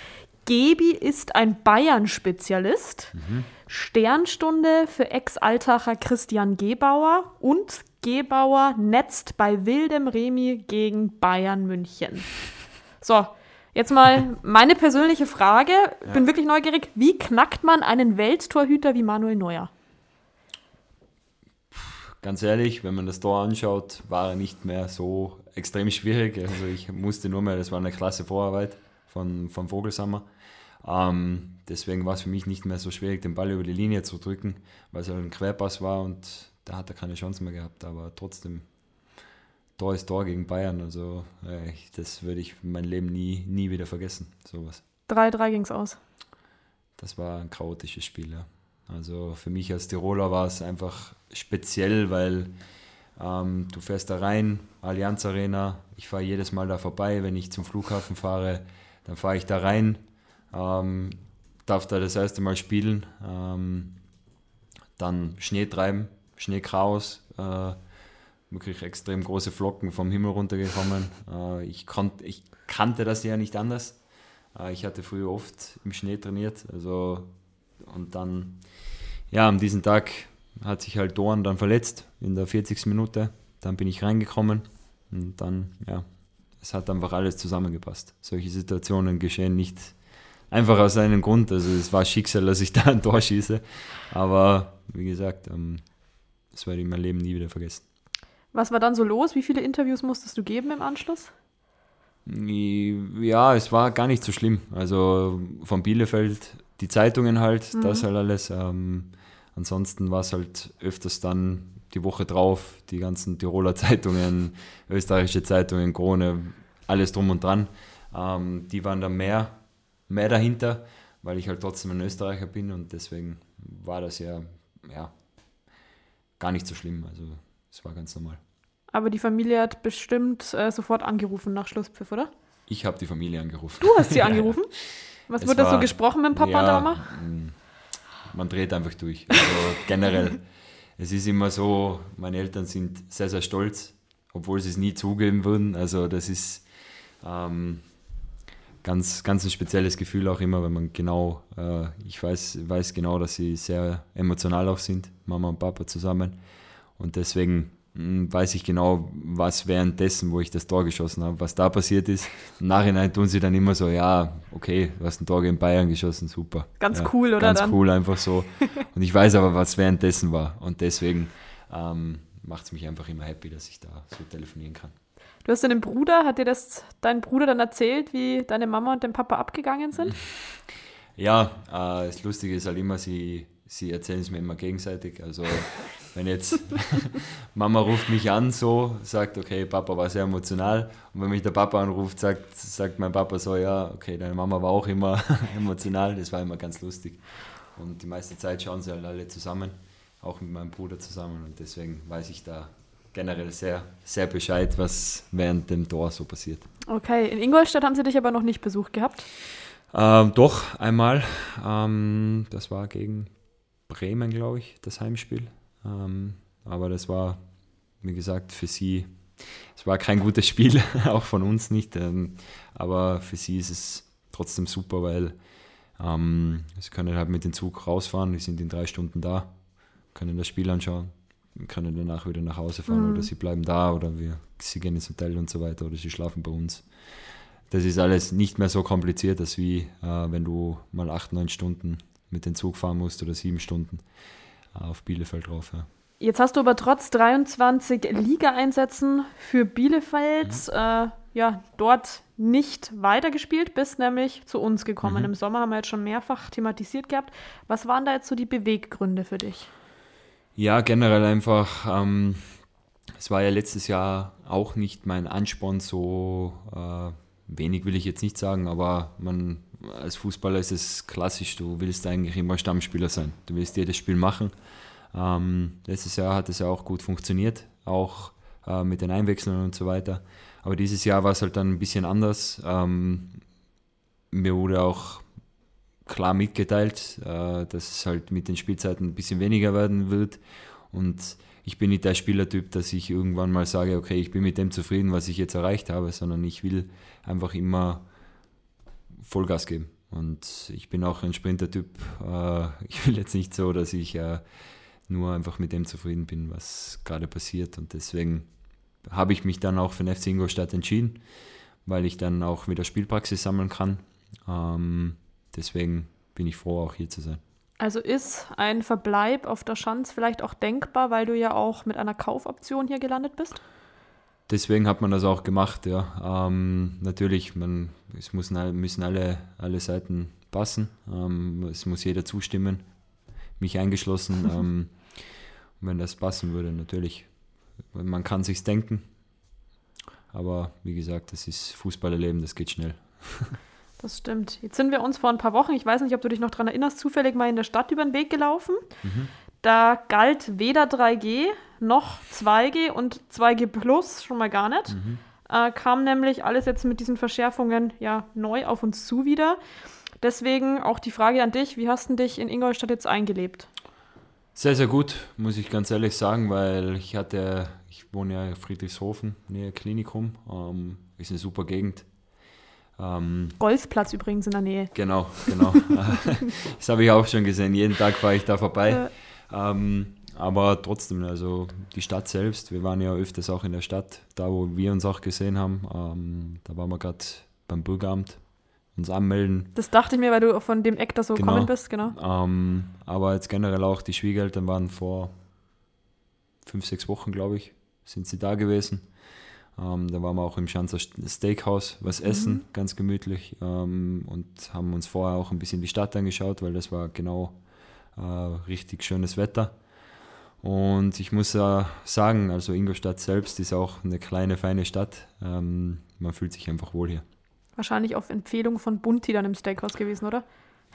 Gebi ist ein Bayern-Spezialist. Mhm. Sternstunde für Ex-Altacher Christian Gebauer und Gebauer netzt bei wildem Remi gegen Bayern München. So, jetzt mal meine persönliche Frage. Ja. Bin wirklich neugierig. Wie knackt man einen Welttorhüter wie Manuel Neuer? Ganz ehrlich, wenn man das Tor anschaut, war er nicht mehr so extrem schwierig. Also ich musste nur mehr, das war eine klasse Vorarbeit von, von Vogelsammer. Ähm, deswegen war es für mich nicht mehr so schwierig, den Ball über die Linie zu drücken, weil es halt ein Querpass war und da hat er keine Chance mehr gehabt. Aber trotzdem, Tor ist Tor gegen Bayern. Also äh, das würde ich mein Leben nie, nie wieder vergessen. Sowas. 3-3 ging es aus. Das war ein chaotisches Spiel, ja. Also für mich als Tiroler war es einfach speziell, weil ähm, du fährst da rein, Allianz Arena, ich fahre jedes Mal da vorbei, wenn ich zum Flughafen fahre, dann fahre ich da rein, ähm, darf da das erste Mal spielen, ähm, dann Schnee treiben, Schneekraus, äh, wirklich extrem große Flocken vom Himmel runtergekommen. Äh, ich, konnt, ich kannte das ja nicht anders. Äh, ich hatte früher oft im Schnee trainiert, also und dann, ja, an diesem Tag hat sich halt Dorn dann verletzt in der 40. Minute. Dann bin ich reingekommen und dann, ja, es hat einfach alles zusammengepasst. Solche Situationen geschehen nicht einfach aus einem Grund. Also es war Schicksal, dass ich da ein Tor schieße. Aber wie gesagt, ähm, das werde ich mein Leben nie wieder vergessen. Was war dann so los? Wie viele Interviews musstest du geben im Anschluss? Ja, es war gar nicht so schlimm. Also von Bielefeld, die Zeitungen halt, mhm. das halt alles. Ähm, ansonsten war es halt öfters dann die Woche drauf, die ganzen Tiroler Zeitungen, österreichische Zeitungen, Krone, alles drum und dran. Ähm, die waren dann mehr mehr dahinter, weil ich halt trotzdem ein Österreicher bin und deswegen war das ja, ja gar nicht so schlimm. Also es war ganz normal. Aber die Familie hat bestimmt äh, sofort angerufen nach Schlusspfiff, oder? Ich habe die Familie angerufen. Du hast sie angerufen? Was es wurde da so gesprochen mit Papa ja, Mama? Mm, man dreht einfach durch. Also generell. es ist immer so, meine Eltern sind sehr, sehr stolz, obwohl sie es nie zugeben würden. Also das ist, ähm, ganz, ganz ein spezielles Gefühl auch immer, wenn man genau, äh, ich weiß, weiß genau, dass sie sehr emotional auch sind, Mama und Papa zusammen. Und deswegen hm, weiß ich genau, was währenddessen, wo ich das Tor geschossen habe, was da passiert ist. Im Nachhinein tun sie dann immer so, ja, okay, du hast ein Tor gegen Bayern geschossen, super. Ganz ja, cool, oder? Ganz dann? cool, einfach so. Und ich weiß aber, was währenddessen war. Und deswegen ähm, macht es mich einfach immer happy, dass ich da so telefonieren kann. Du hast einen Bruder, hat dir das dein Bruder dann erzählt, wie deine Mama und dein Papa abgegangen sind? Ja, äh, das Lustige ist halt immer, sie, sie erzählen es mir immer gegenseitig. Also wenn jetzt Mama ruft mich an so, sagt, okay, Papa war sehr emotional. Und wenn mich der Papa anruft, sagt, sagt mein Papa so, ja, okay, deine Mama war auch immer emotional. Das war immer ganz lustig. Und die meiste Zeit schauen sie halt alle zusammen, auch mit meinem Bruder zusammen. Und deswegen weiß ich da generell sehr, sehr Bescheid, was während dem Tor so passiert. Okay, in Ingolstadt haben Sie dich aber noch nicht besucht gehabt? Ähm, doch, einmal. Ähm, das war gegen Bremen, glaube ich, das Heimspiel. Ähm, aber das war, wie gesagt, für sie, es war kein gutes Spiel, auch von uns nicht. Ähm, aber für sie ist es trotzdem super, weil ähm, sie können halt mit dem Zug rausfahren, die sind in drei Stunden da, können das Spiel anschauen können danach wieder nach Hause fahren mhm. oder sie bleiben da oder wir, sie gehen ins Hotel und so weiter oder sie schlafen bei uns. Das ist alles nicht mehr so kompliziert, als wie äh, wenn du mal acht, neun Stunden mit dem Zug fahren musst oder sieben Stunden äh, auf Bielefeld drauf. Ja. Jetzt hast du aber trotz 23 Ligaeinsätzen für Bielefeld mhm. äh, ja, dort nicht weitergespielt, bist nämlich zu uns gekommen. Mhm. Im Sommer haben wir jetzt schon mehrfach thematisiert gehabt. Was waren da jetzt so die Beweggründe für dich? Ja, generell einfach, ähm, es war ja letztes Jahr auch nicht mein Ansporn, so äh, wenig will ich jetzt nicht sagen, aber man als Fußballer ist es klassisch, du willst eigentlich immer Stammspieler sein. Du willst jedes Spiel machen. Ähm, letztes Jahr hat es ja auch gut funktioniert, auch äh, mit den Einwechseln und so weiter. Aber dieses Jahr war es halt dann ein bisschen anders. Ähm, mir wurde auch klar mitgeteilt, äh, dass es halt mit den Spielzeiten ein bisschen weniger werden wird. Und ich bin nicht der Spielertyp, dass ich irgendwann mal sage, okay, ich bin mit dem zufrieden, was ich jetzt erreicht habe, sondern ich will einfach immer Vollgas geben. Und ich bin auch ein Sprintertyp. Äh, ich will jetzt nicht so, dass ich äh, nur einfach mit dem zufrieden bin, was gerade passiert. Und deswegen habe ich mich dann auch für den FC Ingolstadt entschieden, weil ich dann auch wieder Spielpraxis sammeln kann. Ähm, deswegen bin ich froh, auch hier zu sein. Also ist ein Verbleib auf der Schanz vielleicht auch denkbar, weil du ja auch mit einer Kaufoption hier gelandet bist? Deswegen hat man das auch gemacht, ja. Ähm, natürlich, man, es müssen, müssen alle, alle Seiten passen. Ähm, es muss jeder zustimmen, mich eingeschlossen. ähm, wenn das passen würde, natürlich. Man kann sich's denken. Aber wie gesagt, das ist Fußballerleben, das geht schnell. Das stimmt. Jetzt sind wir uns vor ein paar Wochen, ich weiß nicht, ob du dich noch daran erinnerst, zufällig mal in der Stadt über den Weg gelaufen. Mhm. Da galt weder 3G noch 2G und 2G Plus schon mal gar nicht. Mhm. Äh, kam nämlich alles jetzt mit diesen Verschärfungen ja neu auf uns zu wieder. Deswegen auch die Frage an dich, wie hast du dich in Ingolstadt jetzt eingelebt? Sehr, sehr gut, muss ich ganz ehrlich sagen, weil ich hatte, ich wohne ja in Friedrichshofen, nähe Klinikum, ähm, ist eine super Gegend. Ähm, Golfplatz übrigens in der Nähe. Genau, genau. das habe ich auch schon gesehen. Jeden Tag fahre ich da vorbei. Ja. Ähm, aber trotzdem, also die Stadt selbst, wir waren ja öfters auch in der Stadt, da wo wir uns auch gesehen haben. Ähm, da waren wir gerade beim Bürgeramt, uns anmelden. Das dachte ich mir, weil du von dem Eck da so genau. gekommen bist, genau. Ähm, aber jetzt generell auch die Schwiegereltern waren vor fünf, sechs Wochen, glaube ich, sind sie da gewesen. Ähm, da waren wir auch im Schanzer Steakhouse was essen, mhm. ganz gemütlich. Ähm, und haben uns vorher auch ein bisschen die Stadt angeschaut, weil das war genau äh, richtig schönes Wetter. Und ich muss äh, sagen, also Ingolstadt selbst ist auch eine kleine, feine Stadt. Ähm, man fühlt sich einfach wohl hier. Wahrscheinlich auf Empfehlung von Bunti dann im Steakhouse gewesen, oder?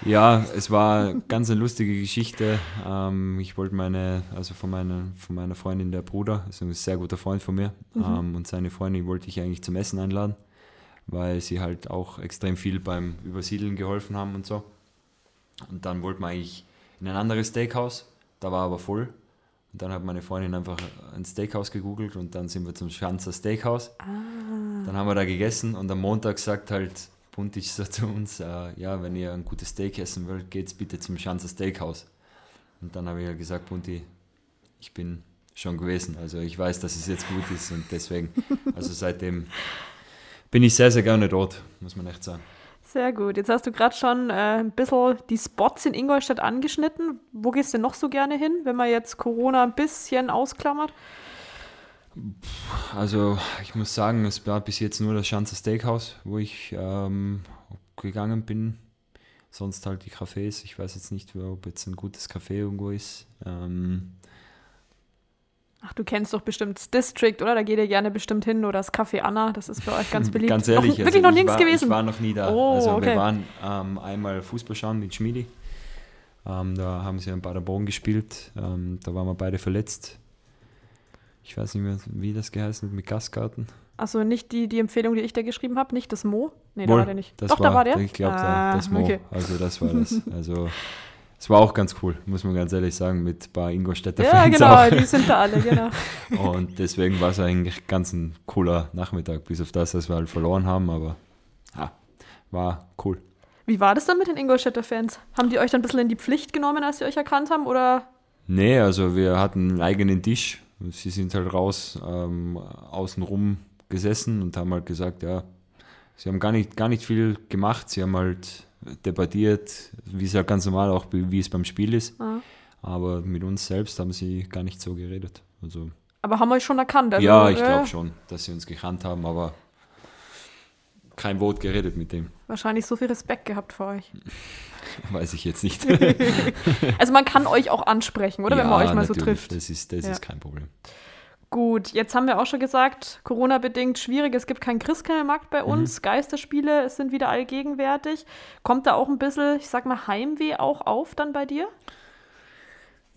Ja, es war ganz eine lustige Geschichte. Ähm, ich wollte meine, also von meiner, von meiner Freundin, der Bruder, ist ein sehr guter Freund von mir, mhm. ähm, und seine Freundin wollte ich eigentlich zum Essen einladen, weil sie halt auch extrem viel beim Übersiedeln geholfen haben und so. Und dann wollten wir eigentlich in ein anderes Steakhouse, da war aber voll. Und dann hat meine Freundin einfach ein Steakhouse gegoogelt und dann sind wir zum Schanzer Steakhouse. Ah. Dann haben wir da gegessen und am Montag sagt halt Puntic so zu uns, äh, ja, wenn ihr ein gutes Steak essen wollt, geht's bitte zum Schanzer Steakhouse. Und dann habe ich ja gesagt, Punti, ich bin schon gewesen, also ich weiß, dass es jetzt gut ist und deswegen, also seitdem bin ich sehr, sehr gerne dort, muss man echt sagen. Sehr gut. Jetzt hast du gerade schon äh, ein bisschen die Spots in Ingolstadt angeschnitten. Wo gehst du noch so gerne hin, wenn man jetzt Corona ein bisschen ausklammert? Also ich muss sagen, es war bis jetzt nur das Schanzer Steakhouse, wo ich ähm, gegangen bin. Sonst halt die Cafés. Ich weiß jetzt nicht, ob jetzt ein gutes Café irgendwo ist. Ähm, Ach, du kennst doch bestimmt das District, oder? Da geht ihr gerne bestimmt hin oder das Café Anna, das ist bei euch ganz beliebt. ganz ehrlich, noch, also wirklich noch nirgends gewesen. Ich war noch nie da. Oh, also okay. wir waren ähm, einmal Fußball schauen mit Schmiedi. Ähm, da haben sie in Paderborn gespielt. Ähm, da waren wir beide verletzt. Ich weiß nicht mehr, wie das geheißen hat, mit Gastgarten. Also nicht die, die Empfehlung, die ich da geschrieben habe, nicht das Mo? Nee, Wohl, da war der nicht. Doch, war, da war der? Ich glaube, ah, das Mo. Okay. Also das war das. Also es war auch ganz cool, muss man ganz ehrlich sagen, mit ein paar Ingolstädter ja, Fans genau, auch. die sind da alle, genau. Und deswegen war es eigentlich ganz ein cooler Nachmittag, bis auf das, dass wir halt verloren haben, aber ja, war cool. Wie war das dann mit den Ingolstädter Fans? Haben die euch dann ein bisschen in die Pflicht genommen, als sie euch erkannt haben, oder? Nee, also wir hatten einen eigenen Tisch. Sie sind halt raus, ähm, außenrum gesessen und haben halt gesagt, ja, sie haben gar nicht, gar nicht viel gemacht, sie haben halt debattiert, wie es ja ganz normal auch, wie es beim Spiel ist. Ah. Aber mit uns selbst haben sie gar nicht so geredet. Also, aber haben euch schon erkannt? Also, ja, ich glaube schon, dass sie uns gekannt haben, aber kein Wort geredet mit dem. Wahrscheinlich so viel Respekt gehabt vor euch. Weiß ich jetzt nicht. also man kann euch auch ansprechen, oder? ja, Wenn man euch mal so natürlich. trifft. Das ist, das Ja. ist kein Problem. Gut, jetzt haben wir auch schon gesagt, Corona-bedingt schwierig. Es gibt keinen Christkindlmarkt bei uns. Geisterspiele sind wieder allgegenwärtig. Kommt da auch ein bisschen, ich sag mal, Heimweh auch auf dann bei dir?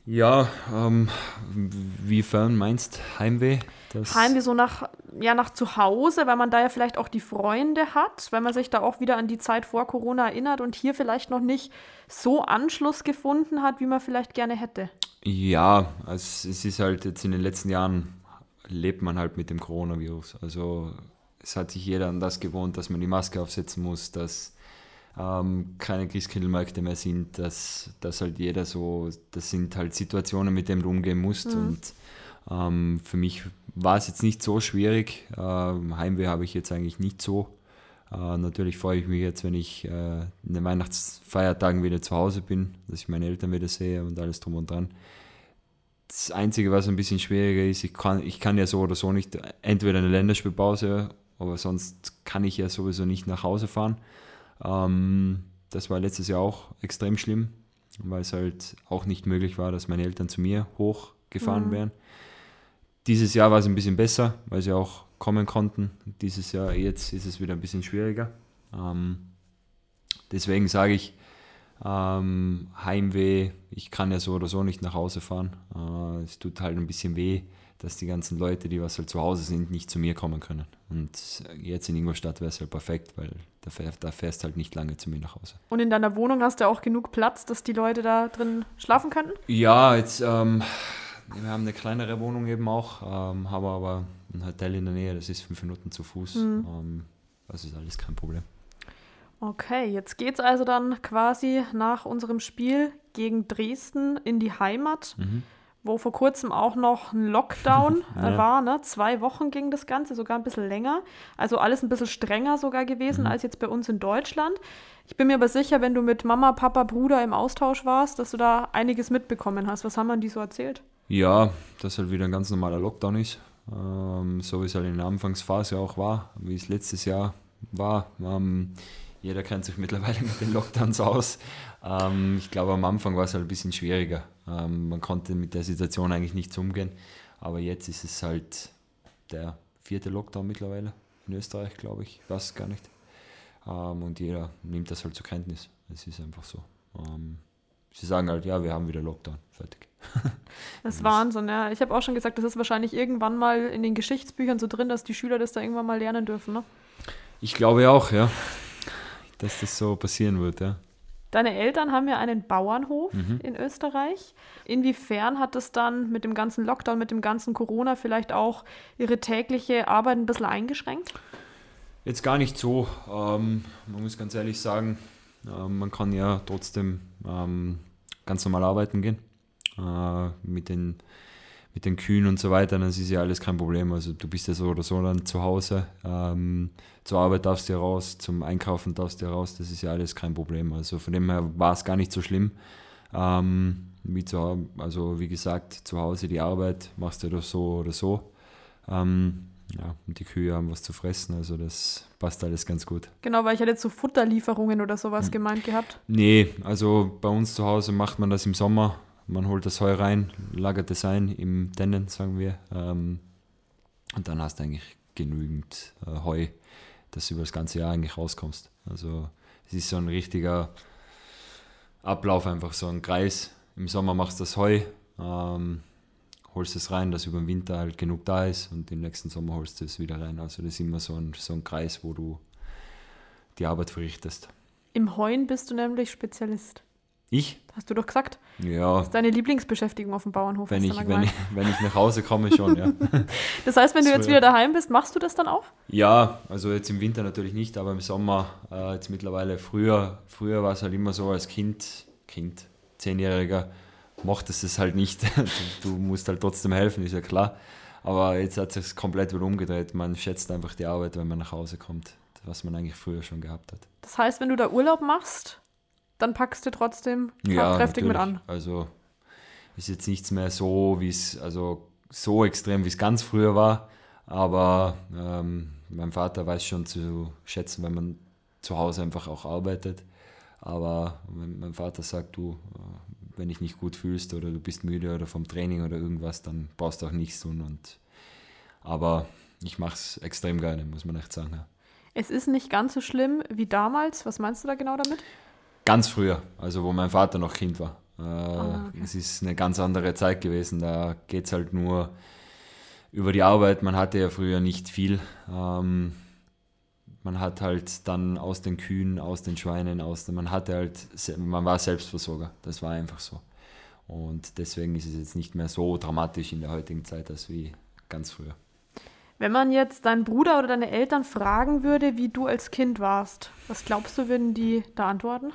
Ja, ähm, wiefern meinst Heimweh? Das Heimweh so nach, ja, nach zu Hause, weil man da ja vielleicht auch die Freunde hat, weil man sich da auch wieder an die Zeit vor Corona erinnert und hier vielleicht noch nicht so Anschluss gefunden hat, wie man vielleicht gerne hätte. Ja, also es ist halt jetzt in den letzten Jahren lebt man halt mit dem Coronavirus. Also es hat sich jeder an das gewohnt, dass man die Maske aufsetzen muss, dass ähm, keine Christkindlmärkte mehr sind, dass, dass halt jeder so, das sind halt Situationen, mit denen du umgehen musst. Und ähm, für mich war es jetzt nicht so schwierig. Ähm, Heimweh habe ich jetzt eigentlich nicht so. Äh, natürlich freue ich mich jetzt, wenn ich äh, in den Weihnachtsfeiertagen wieder zu Hause bin, dass ich meine Eltern wieder sehe und alles drum und dran. Das Einzige, was ein bisschen schwieriger ist, ich kann, ich kann ja so oder so nicht, entweder eine Länderspielpause, aber sonst kann ich ja sowieso nicht nach Hause fahren. Ähm, das war letztes Jahr auch extrem schlimm, weil es halt auch nicht möglich war, dass meine Eltern zu mir hochgefahren wären. Dieses Jahr war es ein bisschen besser, weil sie auch kommen konnten. Dieses Jahr, jetzt ist es wieder ein bisschen schwieriger. Ähm, deswegen sage ich, ähm, Heimweh, ich kann ja so oder so nicht nach Hause fahren. Äh, es tut halt ein bisschen weh, dass die ganzen Leute, die was halt zu Hause sind, nicht zu mir kommen können. Und jetzt in Ingolstadt wäre es halt perfekt, weil da, fähr, da fährst halt nicht lange zu mir nach Hause. Und in deiner Wohnung hast du auch genug Platz, dass die Leute da drin schlafen könnten? Ja, jetzt, ähm, wir haben eine kleinere Wohnung eben auch, ähm, haben aber ein Hotel in der Nähe, das ist fünf Minuten zu Fuß. Ähm, das ist alles kein Problem. Okay, jetzt geht's also dann quasi nach unserem Spiel gegen Dresden in die Heimat, wo vor kurzem auch noch ein Lockdown äh, Ja. war. Ne? Zwei Wochen ging das Ganze, sogar ein bisschen länger. Also alles ein bisschen strenger sogar gewesen als jetzt bei uns in Deutschland. Ich bin mir aber sicher, wenn du mit Mama, Papa, Bruder im Austausch warst, dass du da einiges mitbekommen hast. Was haben man die so erzählt? Ja, dass halt wieder ein ganz normaler Lockdown ist. Ähm, so wie es halt in der Anfangsphase auch war, wie es letztes Jahr war. Ähm, jeder kennt sich mittlerweile mit den Lockdowns aus. Ähm, ich glaube, am Anfang war es halt ein bisschen schwieriger. Ähm, man konnte mit der Situation eigentlich nicht umgehen. Aber jetzt ist es halt der vierte Lockdown mittlerweile in Österreich, glaube ich. Ich weiß gar nicht. Ähm, und jeder nimmt das halt zur Kenntnis. Es ist einfach so. Ähm, sie sagen halt, ja, wir haben wieder Lockdown. Fertig. Das ist Wahnsinn, ja. Ich habe auch schon gesagt, das ist wahrscheinlich irgendwann mal in den Geschichtsbüchern so drin, dass die Schüler das da irgendwann mal lernen dürfen. Ne? Ich glaube auch, ja, dass das so passieren wird, ja. Deine Eltern haben ja einen Bauernhof in Österreich. Inwiefern hat das dann mit dem ganzen Lockdown, mit dem ganzen Corona vielleicht auch ihre tägliche Arbeit ein bisschen eingeschränkt? Jetzt gar nicht so. Ähm, man muss ganz ehrlich sagen, ähm, man kann ja trotzdem ähm, ganz normal arbeiten gehen. Äh, mit, den, mit den Kühen und so weiter, das ist ja alles kein Problem. Also du bist ja so oder so dann zu Hause. Ähm, zur Arbeit darfst du ja raus, zum Einkaufen darfst du ja raus, das ist ja alles kein Problem. Also von dem her war es gar nicht so schlimm. Ähm, wie zu, also wie gesagt, zu Hause die Arbeit machst du doch so oder so. Ähm, ja, und die Kühe haben was zu fressen, also das passt alles ganz gut. Genau, weil ich hätte so Futterlieferungen oder sowas gemeint gehabt. Nee, also bei uns zu Hause macht man das im Sommer. Man holt das Heu rein, lagert es ein im Tennen, sagen wir. Ähm, und dann hast du eigentlich genügend äh, Heu, dass du über das ganze Jahr eigentlich rauskommst. Also es ist so ein richtiger Ablauf, einfach so ein Kreis. Im Sommer machst du das Heu, ähm, holst es rein, dass über den Winter halt genug da ist und im nächsten Sommer holst du es wieder rein. Also das ist immer so ein, so ein Kreis, wo du die Arbeit verrichtest. Im Heuen bist du nämlich Spezialist. Ich? Hast du doch gesagt. Ja, Das ist deine Lieblingsbeschäftigung auf dem Bauernhof. wenn ich, wenn, ich, wenn ich nach Hause komme, schon, ja. Das heißt, wenn du jetzt wieder daheim bist, machst du das dann auch? Ja, also jetzt im Winter natürlich nicht, aber im Sommer äh, jetzt mittlerweile. Früher, früher war es halt immer so als Kind, Kind, Zehnjähriger, mochtest es halt nicht. Du, du musst halt trotzdem helfen, ist ja klar. Aber jetzt hat sich komplett wieder umgedreht. Man schätzt einfach die Arbeit, wenn man nach Hause kommt, was man eigentlich früher schon gehabt hat. Das heißt, wenn du da Urlaub machst, dann packst du trotzdem tatkräftig mit an. Also ist jetzt nichts mehr so, wie es, also so extrem, wie es ganz früher war. Aber ähm, mein Vater weiß schon zu schätzen, wenn man zu Hause einfach auch arbeitet. Aber wenn mein Vater sagt, du, äh, wenn dich nicht gut fühlst oder du bist müde oder vom Training oder irgendwas, dann brauchst du auch nichts tun. Und, aber ich mache es extrem gerne, muss man echt sagen. Ja. Es ist nicht ganz so schlimm wie damals. Was meinst du da genau damit? Ganz früher, also wo mein Vater noch Kind war. Äh, ah, okay. Es ist eine ganz andere Zeit gewesen. Da geht es halt nur über die Arbeit. Man hatte ja früher nicht viel. Ähm, man hat halt dann aus den Kühen, aus den Schweinen, aus den, man hatte halt, man war Selbstversorger. Das war einfach so. Und deswegen ist es jetzt nicht mehr so dramatisch in der heutigen Zeit als wie ganz früher. Wenn man jetzt deinen Bruder oder deine Eltern fragen würde, wie du als Kind warst, was glaubst du, würden die da antworten?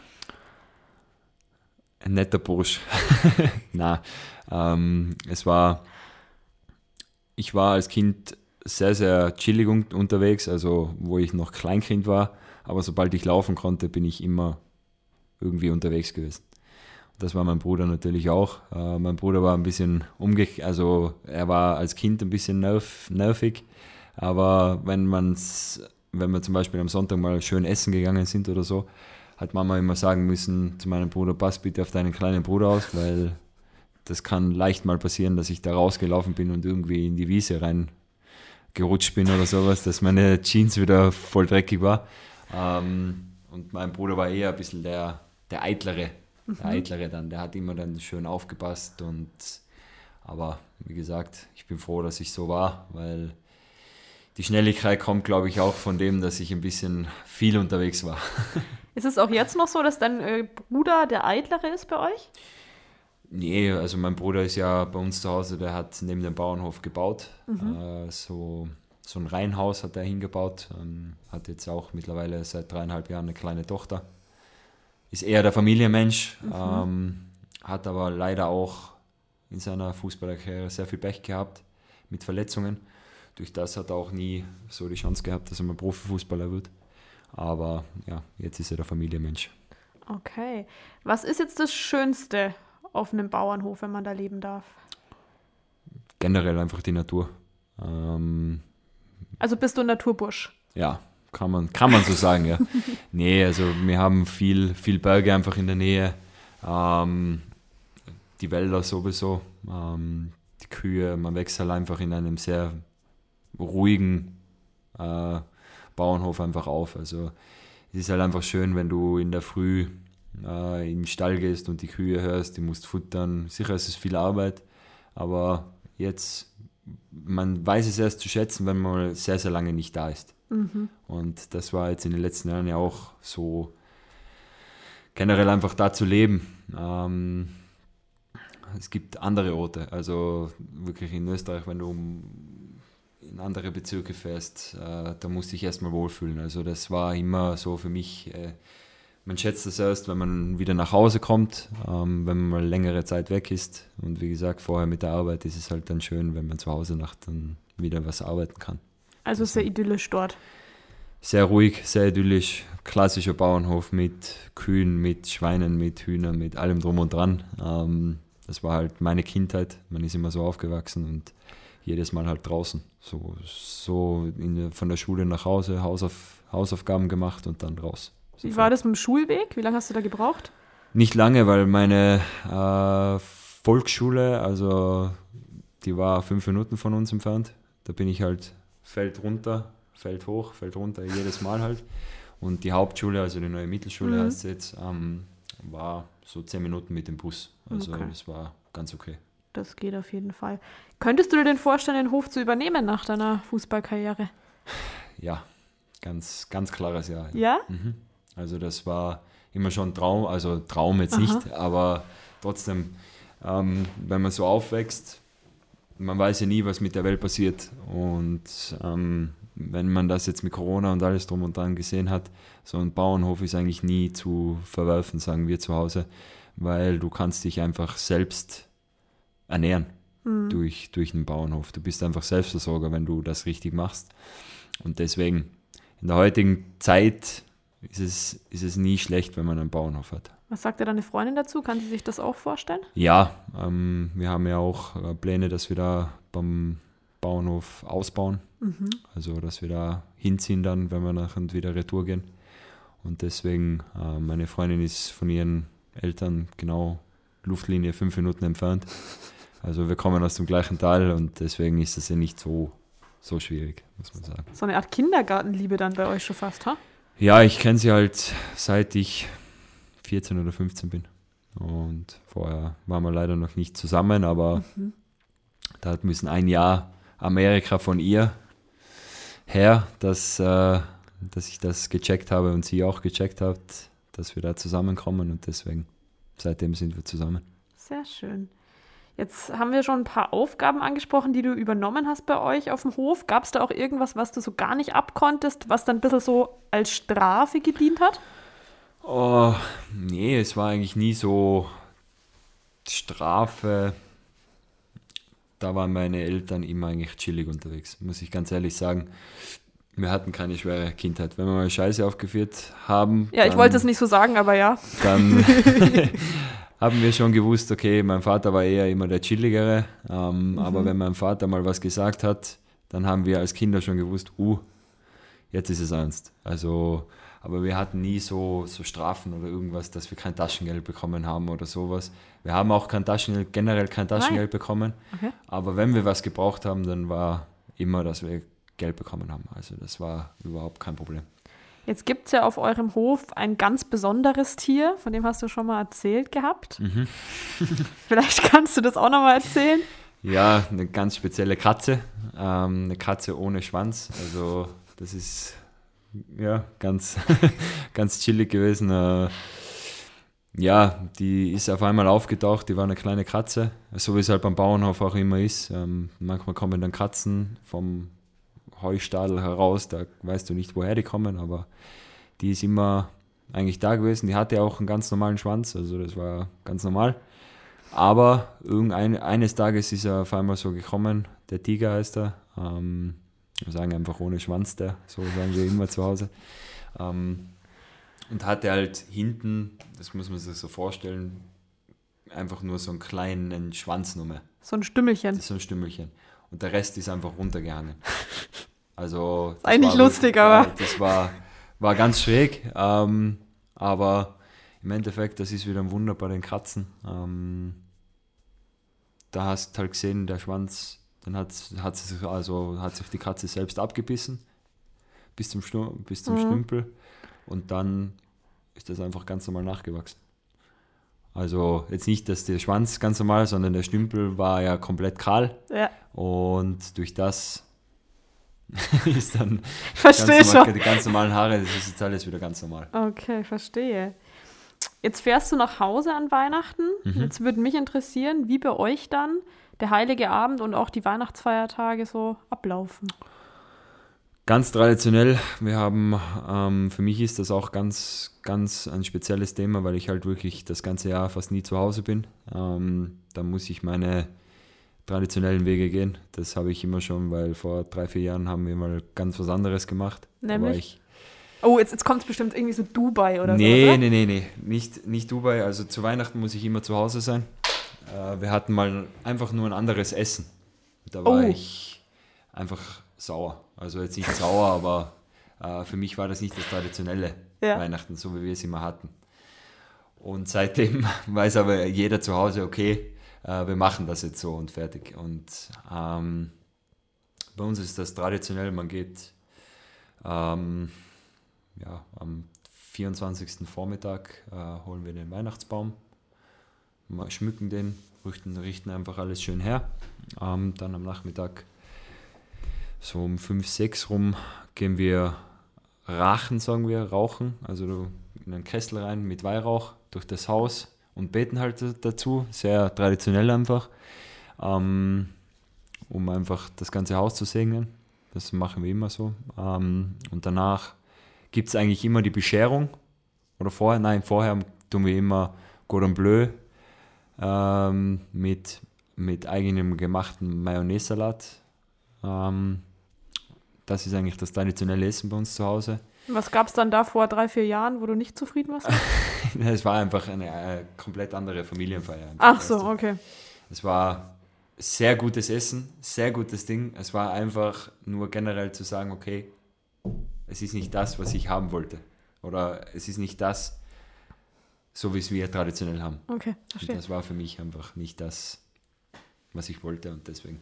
Ein netter Bursch. Na, ähm, es war, ich war als Kind sehr, sehr chillig unterwegs, also wo ich noch Kleinkind war. Aber sobald ich laufen konnte, bin ich immer irgendwie unterwegs gewesen. Das war mein Bruder natürlich auch. Äh, mein Bruder war ein bisschen umgekehrt, also er war als Kind ein bisschen nerv nervig. Aber wenn man's, wenn wir zum Beispiel am Sonntag mal schön essen gegangen sind oder so, hat Mama immer sagen müssen zu meinem Bruder, pass bitte auf deinen kleinen Bruder aus, weil das kann leicht mal passieren, dass ich da rausgelaufen bin und irgendwie in die Wiese rein gerutscht bin oder sowas, dass meine Jeans wieder voll dreckig war. Ähm, und mein Bruder war eher ein bisschen der, der Eitlere, der mhm. Eitlere dann. Der hat immer dann schön aufgepasst und aber wie gesagt, ich bin froh, dass ich so war, weil die Schnelligkeit kommt, glaube ich, auch von dem, dass ich ein bisschen viel unterwegs war. Ist es auch jetzt noch so, dass dein äh, Bruder der Eitlere ist bei euch? Nee, also mein Bruder ist ja bei uns zu Hause, der hat neben dem Bauernhof gebaut. Mhm. Äh, so, so ein Reihenhaus hat er hingebaut. Ähm, hat jetzt auch mittlerweile seit dreieinhalb Jahren eine kleine Tochter. Ist eher der Familienmensch, mhm. ähm, hat aber leider auch in seiner Fußballerkarriere sehr viel Pech gehabt mit Verletzungen. Durch das hat er auch nie so die Chance gehabt, dass er mal Profifußballer wird. Aber ja, jetzt ist er der Familienmensch. Okay. Was ist jetzt das Schönste auf einem Bauernhof, wenn man da leben darf? Generell einfach die Natur. Ähm, also bist du ein Naturbursch? Ja, kann man, kann man so sagen, ja. nee, also wir haben viel, viel Berge einfach in der Nähe. Ähm, die Wälder sowieso. Ähm, die Kühe, man wächst halt einfach in einem sehr ruhigen äh, Bauernhof einfach auf. Also es ist halt einfach schön, wenn du in der Früh äh, in den Stall gehst und die Kühe hörst, die musst futtern. Sicher ist es viel Arbeit, aber jetzt, man weiß es erst zu schätzen, wenn man sehr, sehr lange nicht da ist. Mhm. Und das war jetzt in den letzten Jahren ja auch so generell einfach da zu leben. Ähm, es gibt andere Orte, also wirklich in Österreich, wenn du in andere Bezirke fährst, äh, da musste ich erstmal wohlfühlen. Also das war immer so für mich äh, man schätzt es erst, wenn man wieder nach Hause kommt, ähm, wenn man mal längere Zeit weg ist. Und wie gesagt, vorher mit der Arbeit ist es halt dann schön, wenn man zu Hause nach dann wieder was arbeiten kann. Also sehr idyllisch dort. Sehr ruhig, sehr idyllisch. Klassischer Bauernhof mit Kühen, mit Schweinen, mit Hühnern, mit allem drum und dran. Ähm, das war halt meine Kindheit. Man ist immer so aufgewachsen und jedes Mal halt draußen. So, so der, von der Schule nach Hause, Hausauf, Hausaufgaben gemacht und dann raus. Wie war das mit dem Schulweg? Wie lange hast du da gebraucht? Nicht lange, weil meine äh, Volksschule, also die war fünf Minuten von uns entfernt. Da bin ich halt Feld runter, Feld hoch, Feld runter, jedes Mal halt. Und die Hauptschule, also die neue Mittelschule mhm. heißt jetzt, ähm, war so zehn Minuten mit dem Bus. Also okay. das war ganz okay. Das geht auf jeden Fall. Könntest du dir denn vorstellen, den Hof zu übernehmen nach deiner Fußballkarriere? Ja, ganz, ganz klares Ja. Ja? Mhm. Also das war immer schon Traum, also Traum jetzt Aha. nicht, aber trotzdem, ähm, wenn man so aufwächst, man weiß ja nie, was mit der Welt passiert. Und ähm, wenn man das jetzt mit Corona und alles drum und dran gesehen hat, so ein Bauernhof ist eigentlich nie zu verwerfen, sagen wir zu Hause, weil du kannst dich einfach selbst ernähren mhm. durch, durch einen Bauernhof. Du bist einfach Selbstversorger, wenn du das richtig machst. Und deswegen, in der heutigen Zeit ist es, ist es nie schlecht, wenn man einen Bauernhof hat. Was sagt dir deine Freundin dazu? Kann sie sich das auch vorstellen? Ja, ähm, wir haben ja auch äh, Pläne, dass wir da beim, Bauernhof ausbauen. Mhm. Also, dass wir da hinziehen dann, wenn wir nachher und wieder Retour gehen. Und deswegen, äh, meine Freundin ist von ihren Eltern genau Luftlinie fünf Minuten entfernt. Also wir kommen aus dem gleichen Tal und deswegen ist es ja nicht so, so schwierig, muss man sagen. So eine Art Kindergartenliebe dann bei euch schon fast, ha? Ja, ich kenne sie halt seit ich 14 oder 15 bin. Und vorher waren wir leider noch nicht zusammen, aber Mhm. da hat müssen ein Jahr Amerika von ihr her, dass, äh, dass ich das gecheckt habe und sie auch gecheckt hat, dass wir da zusammenkommen und deswegen, seitdem sind wir zusammen. Sehr schön. Jetzt haben wir schon ein paar Aufgaben angesprochen, die du übernommen hast bei euch auf dem Hof. Gab es da auch irgendwas, was du so gar nicht abkonntest, was dann ein bisschen so als Strafe gedient hat? Oh, nee, es war eigentlich nie so Strafe. Da waren meine Eltern immer eigentlich chillig unterwegs, muss ich ganz ehrlich sagen. Wir hatten keine schwere Kindheit. Wenn wir mal Scheiße aufgeführt haben, Ja, ich wollte es nicht so sagen, aber ja. dann haben wir schon gewusst, okay, mein Vater war eher immer der Chilligere, ähm, aber wenn mein Vater mal was gesagt hat, dann haben wir als Kinder schon gewusst, uh, jetzt ist es ernst. Also, aber wir hatten nie so, so Strafen oder irgendwas, dass wir kein Taschengeld bekommen haben oder sowas. Wir haben auch kein Taschengeld, generell kein Taschengeld bekommen, Okay. aber wenn wir was gebraucht haben, dann war immer, dass wir Geld bekommen haben. Also das war überhaupt kein Problem. Jetzt gibt es ja auf eurem Hof ein ganz besonderes Tier, von dem hast du schon mal erzählt gehabt. Mhm. Vielleicht kannst du das auch noch mal erzählen. Ja, eine ganz spezielle Katze. Ähm, eine Katze ohne Schwanz. Also das ist ja ganz, ganz chillig gewesen. Äh, ja, die ist auf einmal aufgetaucht, die war eine kleine Katze, so wie es halt beim Bauernhof auch immer ist. Ähm, manchmal kommen dann Katzen vom Heustadel heraus, da weißt du nicht, woher die kommen, aber die ist immer eigentlich da gewesen. Die hatte auch einen ganz normalen Schwanz, also das war ganz normal. Aber irgendein, eines Tages ist er auf einmal so gekommen, der Tiger heißt er. Ähm, wir sagen einfach ohne Schwanz, der, so sagen wir immer zu Hause. Ähm, und hatte halt hinten, das muss man sich so vorstellen, einfach nur so einen kleinen Schwanz nur mehr. So ein Stümmelchen. So ein Stümmelchen. Und der Rest ist einfach runtergehangen. Also. das eigentlich war lustig, aber- Das war, war ganz schräg. Ähm, aber im Endeffekt, das ist wieder ein Wunder bei den Katzen. Ähm, da hast du halt gesehen, der Schwanz, dann hat, hat, sich, also, hat sich die Katze selbst abgebissen. Bis zum, Stu bis zum Mhm. Stümpel. Und dann ist das einfach ganz normal nachgewachsen. Also jetzt nicht, dass der Schwanz ganz normal, sondern der Stümpel war ja komplett kahl. Ja, Und durch das ist dann verstehe ganz normal, schon. die ganz normalen Haare, das ist jetzt alles wieder ganz normal. Okay, verstehe. Jetzt fährst du nach Hause an Weihnachten. Mhm. Jetzt würde mich interessieren, wie bei euch dann der Heilige Abend und auch die Weihnachtsfeiertage so ablaufen. Ganz traditionell, wir haben, ähm, für mich ist das auch ganz, ganz ein spezielles Thema, weil ich halt wirklich das ganze Jahr fast nie zu Hause bin. Ähm, da muss ich meine traditionellen Wege gehen. Das habe ich immer schon, weil vor drei, vier Jahren haben wir mal ganz was anderes gemacht. Nämlich? ich Oh, jetzt, jetzt kommt es bestimmt irgendwie so Dubai oder nee, so. oder? nee, nee, nee, nicht, nicht Dubai. Also zu Weihnachten muss ich immer zu Hause sein. Äh, wir hatten mal einfach nur ein anderes Essen. Da war Oh. ich einfach sauer. Also jetzt nicht sauer, aber äh, für mich war das nicht das traditionelle Ja. Weihnachten, so wie wir es immer hatten. Und seitdem weiß aber jeder zu Hause, okay, äh, wir machen das jetzt so und fertig. Und ähm, bei uns ist das traditionell, man geht ähm, ja, am 24. Vormittag äh, holen wir den Weihnachtsbaum, schmücken den, richten, richten einfach alles schön her. Ähm, dann am Nachmittag, so um 5, 6 rum, gehen wir rachen, sagen wir, rauchen, also in einen Kessel rein mit Weihrauch durch das Haus und beten halt dazu, sehr traditionell einfach, ähm, um einfach das ganze Haus zu segnen. Das machen wir immer so. Ähm, und danach gibt es eigentlich immer die Bescherung. Oder vorher, nein, vorher tun wir immer Cordon Bleu ähm, mit, mit eigenem gemachten Mayonnaise-Salat. Ähm, das ist eigentlich das traditionelle Essen bei uns zu Hause. Was gab es dann da vor drei, vier Jahren, wo du nicht zufrieden warst? Es war einfach eine äh, komplett andere Familienfeier. Ach so, okay. Es war sehr gutes Essen, sehr gutes Ding. Es war einfach nur generell zu sagen, okay, es ist nicht das, was ich haben wollte. Oder es ist nicht das, so wie es wir traditionell haben. Okay, Und verstehe. das war für mich einfach nicht das, was ich wollte und deswegen.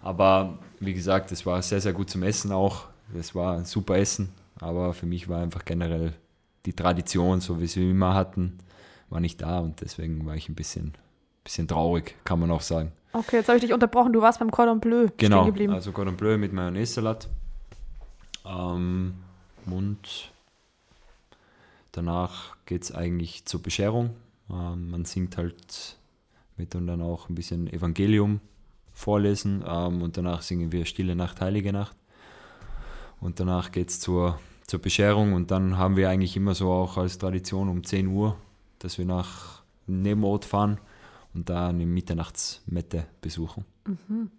Aber wie gesagt, es war sehr, sehr gut zum Essen auch. Es war ein super Essen, aber für mich war einfach generell die Tradition, so wie sie immer hatten, war nicht da und deswegen war ich ein bisschen, bisschen traurig, kann man auch sagen. Okay, jetzt habe ich dich unterbrochen. Du warst beim Cordon Bleu Genau, stehen geblieben. also Cordon Bleu mit Mayonnaise-Salat. Ähm, und danach geht es eigentlich zur Bescherung. Ähm, man singt halt mit und dann auch ein bisschen Evangelium vorlesen ähm, und danach singen wir Stille Nacht, Heilige Nacht. Und danach geht es zur, zur Bescherung und dann haben wir eigentlich immer so auch als Tradition um 10 Uhr, dass wir nach Nebenort fahren und da eine Mitternachtsmette besuchen.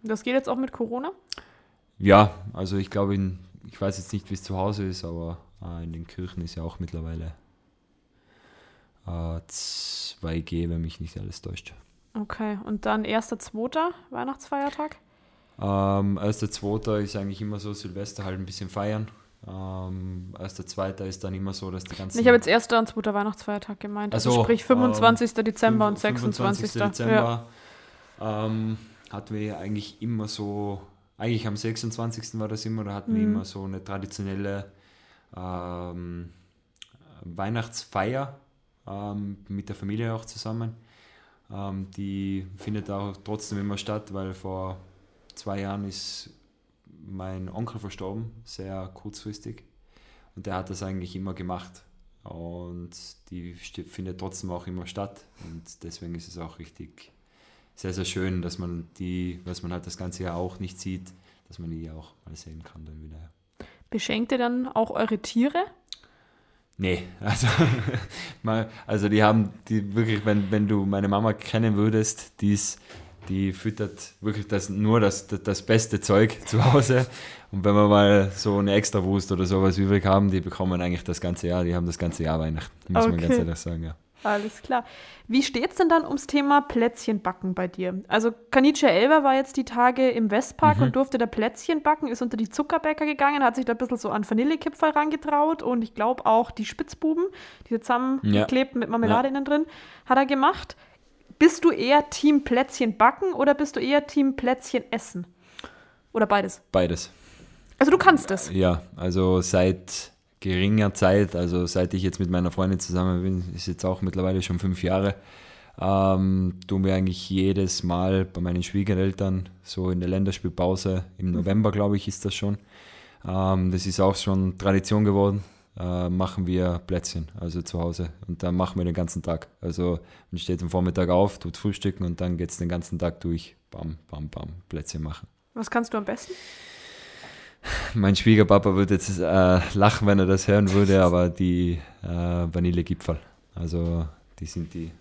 Das geht jetzt auch mit Corona? Ja, also ich glaube, in, ich weiß jetzt nicht, wie es zu Hause ist, aber äh, in den Kirchen ist ja auch mittlerweile äh, 2G, wenn mich nicht alles täuscht. Okay, und dann 1.2. Weihnachtsfeiertag? Ähm, 1.2. ist eigentlich immer so, Silvester halt ein bisschen feiern. Ähm, 1.2. ist dann immer so, dass die ganzen... Ich habe jetzt 1. und 2. Weihnachtsfeiertag gemeint. Also Ach so, sprich 25. Dezember und 25. 26. Ja. Dezember ähm, hatten wir eigentlich immer so, eigentlich am 26. war das immer, da hatten wir Mhm. immer so eine traditionelle ähm, Weihnachtsfeier ähm, mit der Familie auch zusammen. Ähm, die findet auch trotzdem immer statt, weil vor zwei Jahren ist mein Onkel verstorben, sehr kurzfristig. Und der hat das eigentlich immer gemacht. Und die findet trotzdem auch immer statt. Und deswegen ist es auch richtig sehr, sehr schön, dass man die, was man halt das ganze Jahr auch nicht sieht, dass man die auch mal sehen kann dann wieder. Beschenkt ihr dann auch eure Tiere? Nee, also, mal, also die haben die wirklich, wenn, wenn du meine Mama kennen würdest, die ist, die füttert wirklich das, nur das, das, das beste Zeug zu Hause. Und wenn wir mal so eine Extrawurst oder sowas übrig haben, die bekommen eigentlich das ganze Jahr, die haben das ganze Jahr Weihnachten, muss man ganz Okay. ehrlich sagen, ja. Alles klar. Wie steht's denn dann ums Thema Plätzchen backen bei dir? Also Kanice Elber war jetzt die Tage im Westpark Mhm. und durfte da Plätzchen backen, ist unter die Zuckerbäcker gegangen, hat sich da ein bisschen so an Vanillekipferl rangetraut und ich glaube auch die Spitzbuben, die zusammengeklebt mit Marmelade innen drin, hat er gemacht. Bist du eher Team Plätzchen backen oder bist du eher Team Plätzchen essen? Oder beides? Beides. Also du kannst das. Ja, also seit geringer Zeit, also seit ich jetzt mit meiner Freundin zusammen bin, ist jetzt auch mittlerweile schon fünf Jahre, ähm, tun wir eigentlich jedes Mal bei meinen Schwiegereltern, so in der Länderspielpause, im November glaube ich ist das schon, ähm, das ist auch schon Tradition geworden, äh, machen wir Plätzchen, also zu Hause und dann machen wir den ganzen Tag. Also man steht am Vormittag auf, tut frühstücken und dann geht es den ganzen Tag durch, bam, bam, bam, Plätzchen machen. Was kannst du am besten? Mein Schwiegerpapa würde jetzt äh, lachen, wenn er das hören würde, aber die äh, Vanillegipfel, also die sind die,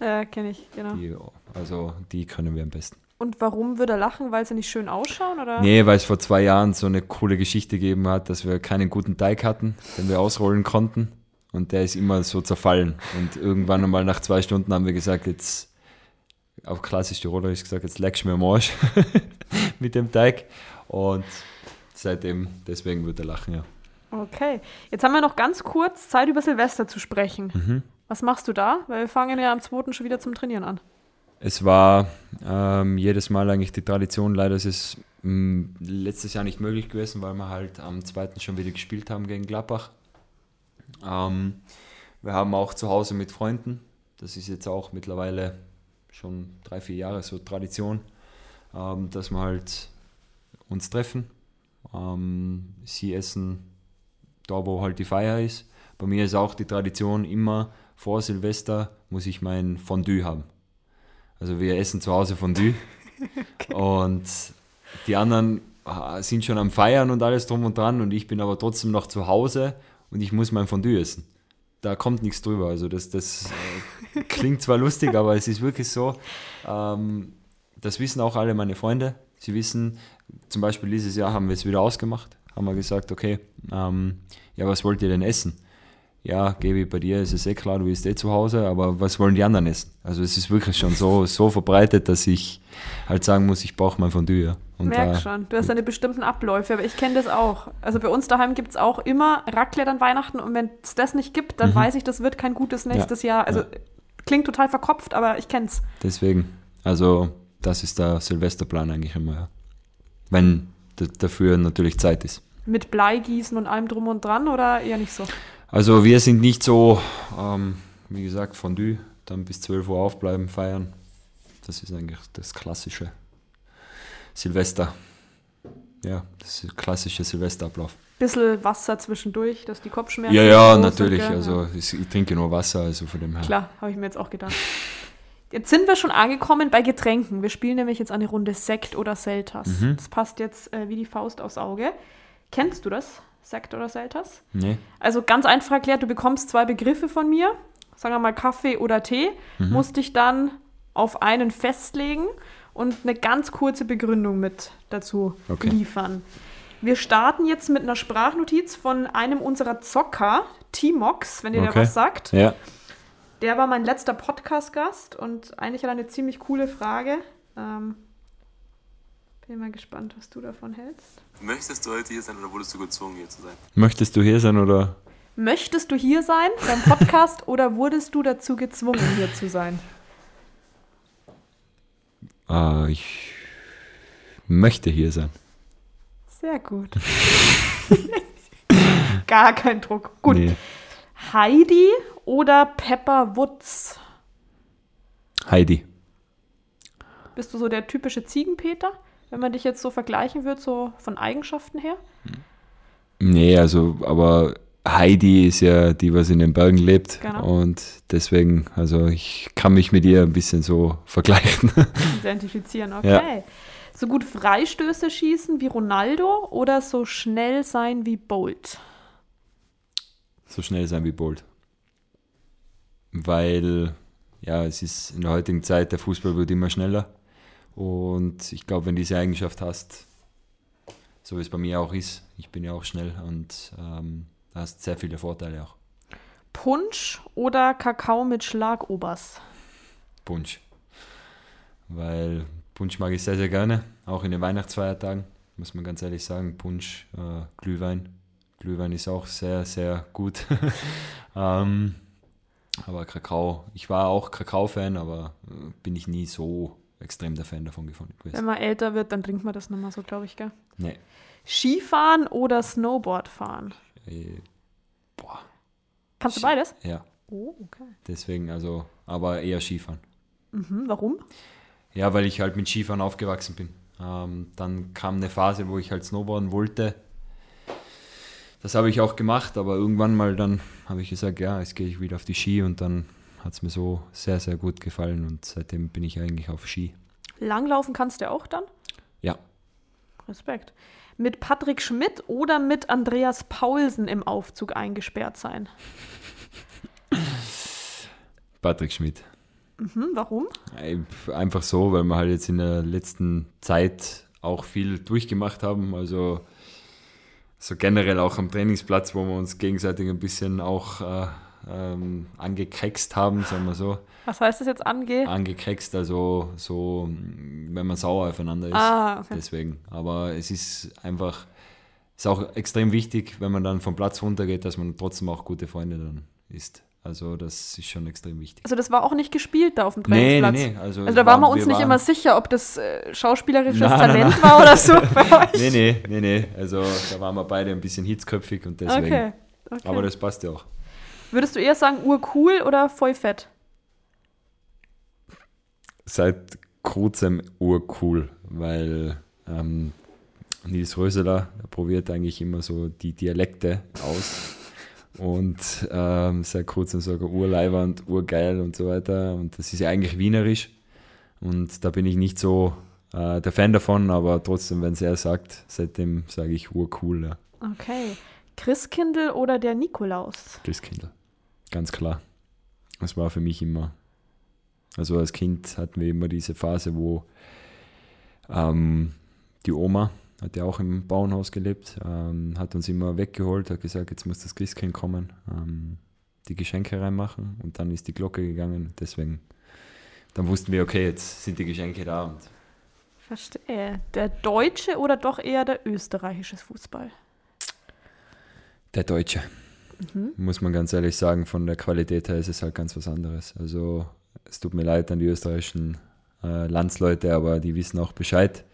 Äh, kenne ich, genau. die, also die können wir am besten. Und warum würde er lachen? Weil sie nicht schön ausschauen? Oder? Nee, weil es vor zwei Jahren so eine coole Geschichte gegeben hat, dass wir keinen guten Teig hatten, den wir ausrollen konnten und der ist immer so zerfallen und irgendwann einmal nach zwei Stunden haben wir gesagt, jetzt auf klassisch Tirolerisch gesagt, jetzt leckst du mir am Arsch mit dem Teig und seitdem, deswegen wird er lachen, ja. Okay. Jetzt haben wir noch ganz kurz Zeit, über Silvester zu sprechen. Mhm. Was machst du da? Weil wir fangen ja am 2. schon wieder zum Trainieren an. Es war ähm, jedes Mal eigentlich die Tradition. Leider ist es mh, letztes Jahr nicht möglich gewesen, weil wir halt am 2. schon wieder gespielt haben gegen Gladbach. Ähm, wir haben auch zu Hause mit Freunden. Das ist jetzt auch mittlerweile schon drei, vier Jahre so Tradition, ähm, dass wir halt uns treffen. Ähm, sie essen da, wo halt die Feier ist. Bei mir ist auch die Tradition immer vor Silvester muss ich mein Fondue haben. Also wir essen zu Hause Fondue und die anderen ah, sind schon am Feiern und alles drum und dran und ich bin aber trotzdem noch zu Hause und ich muss mein Fondue essen. Da kommt nichts drüber. Also das, das äh, klingt zwar lustig, aber es ist wirklich so. Ähm, das wissen auch alle meine Freunde. Sie wissen, zum Beispiel dieses Jahr haben wir es wieder ausgemacht, haben wir gesagt, okay, ähm, ja, was wollt ihr denn essen? Ja, Gaby, bei dir ist es eh klar, du bist eh zu Hause, aber was wollen die anderen essen? Also es ist wirklich schon so, so verbreitet, dass ich halt sagen muss, ich brauche mein Fondue. Ja. Und Merk schon, du hast deine bestimmten Abläufe, aber ich kenne das auch. Also bei uns daheim gibt es auch immer Raclette an Weihnachten und wenn es das nicht gibt, dann mhm. weiß ich, das wird kein gutes nächstes ja, Jahr. Also ja. klingt total verkopft, aber ich kenne es. Deswegen, also das ist der Silvesterplan eigentlich immer. Wenn dafür natürlich Zeit ist. Mit Bleigießen und allem drum und dran oder eher nicht so? Also wir sind nicht so, ähm, wie gesagt, Fondue, dann bis 12 Uhr aufbleiben, feiern. Das ist eigentlich das klassische Silvester. Ja, das ist der klassische Silvesterablauf. Bisschen Wasser zwischendurch, dass die Kopfschmerzen. Ja, ja, natürlich. Sind, also ich, ich, trinke nur Wasser, also von dem her. Klar, habe ich mir jetzt auch gedacht. Jetzt sind wir schon angekommen bei Getränken. Wir spielen nämlich jetzt eine Runde Sekt oder Selters. Mhm. Das passt jetzt äh, wie die Faust aufs Auge. Kennst du das? Sekt oder Selters? Nee. Also ganz einfach erklärt, du bekommst zwei Begriffe von mir, sagen wir mal Kaffee oder Tee, mhm. musst dich dann auf einen festlegen und eine ganz kurze Begründung mit dazu okay. liefern. Wir starten jetzt mit einer Sprachnotiz von einem unserer Zocker, Timox, wenn ihr okay. da was sagt. Ja. Der war mein letzter Podcast-Gast und eigentlich hat er eine ziemlich coole Frage. Ähm, bin mal gespannt, was du davon hältst. Möchtest du heute hier sein oder wurdest du gezwungen, hier zu sein? Möchtest du hier sein oder? Möchtest du hier sein beim Podcast oder wurdest du dazu gezwungen, hier zu sein? Äh, ich möchte hier sein. Sehr gut. Gar kein Druck. Gut. Nee. Heidi oder Pepper Woods? Heidi. Bist du so der typische Ziegenpeter? Wenn man dich jetzt so vergleichen würde, so von Eigenschaften her? Nee, also, aber Heidi ist ja die, was in den Bergen lebt. Genau. Und deswegen, also ich kann mich mit ihr ein bisschen so vergleichen. Identifizieren, okay. Ja. So gut Freistöße schießen wie Ronaldo oder so schnell sein wie Bolt? So schnell sein wie Bolt. Weil, ja, es ist in der heutigen Zeit, der Fußball wird immer schneller. Und ich glaube, wenn du diese Eigenschaft hast, so wie es bei mir auch ist, ich bin ja auch schnell und ähm, da hast sehr viele Vorteile auch. Punsch oder Kakao mit Schlagobers? Punsch. Weil Punsch mag ich sehr, sehr gerne, auch in den Weihnachtsfeiertagen, muss man ganz ehrlich sagen. Punsch, äh, Glühwein. Glühwein ist auch sehr, sehr gut. ähm, aber Kakao, ich war auch Kakao-Fan, aber äh, bin ich nie so extrem der Fan davon gefunden gewesen. Wenn man älter wird, dann trinkt man das nicht mehr so, glaube ich, gell? Nee. Skifahren oder Snowboard fahren? Äh, boah. Kannst du beides? Ja. Oh, okay. Deswegen, also, aber eher Skifahren. Mhm, warum? Ja, weil ich halt mit Skifahren aufgewachsen bin. Ähm, dann kam eine Phase, wo ich halt Snowboarden wollte. Das habe ich auch gemacht, aber irgendwann mal dann habe ich gesagt, ja, jetzt gehe ich wieder auf die Ski und dann hat es mir so sehr, sehr gut gefallen und seitdem bin ich eigentlich auf Ski. Langlaufen kannst du auch dann? Ja. Respekt. Mit Patrick Schmidt oder mit Andreas Paulsen im Aufzug eingesperrt sein? Patrick Schmidt. Mhm, warum? Einfach so, weil wir halt jetzt in der letzten Zeit auch viel durchgemacht haben. Also so generell auch am Trainingsplatz, wo wir uns gegenseitig ein bisschen auch äh, ähm, angekrext haben, sagen wir so. Was heißt das jetzt ange? Angekrext, also so, wenn man sauer aufeinander ist. Ah, okay. Deswegen. Aber es ist einfach, ist auch extrem wichtig, wenn man dann vom Platz runtergeht, dass man trotzdem auch gute Freunde dann ist. Also das ist schon extrem wichtig. Also das war auch nicht gespielt da auf dem Trainingsplatz? Nee, nee, nee. Also, also da waren wir uns wir nicht immer sicher, ob das äh, schauspielerisches nein, Talent nein, nein. war oder so bei euch. Nee, nee, nee, nee. Also da waren wir beide ein bisschen hitzköpfig und deswegen. Okay, okay. Aber das passt ja auch. Würdest du eher sagen, urcool oder voll fett? Seit kurzem urcool, weil ähm, Nils Röseler probiert eigentlich immer so die Dialekte aus. Und ähm, seit kurzem sogar urleiwand, urgeil und so weiter. Und das ist ja eigentlich wienerisch. Und da bin ich nicht so äh, der Fan davon, aber trotzdem, wenn es er sagt, seitdem sage ich urcool. Ja. Okay. Christkindl oder der Nikolaus? Christkindl. Ganz klar. Das war für mich immer. Also als Kind hatten wir immer diese Phase, wo ähm, die Oma hat ja auch im Bauernhaus gelebt, ähm, hat uns immer weggeholt, hat gesagt, jetzt muss das Christkind kommen. Ähm, die Geschenke reinmachen und dann ist die Glocke gegangen. Deswegen, dann wussten wir, okay, jetzt sind die Geschenke da. Und Verstehe. Der deutsche oder doch eher der österreichische Fußball? der Deutsche, muss man ganz ehrlich sagen, von der Qualität her ist es halt ganz was anderes. Also es tut mir leid an die österreichischen äh, Landsleute, aber die wissen auch Bescheid,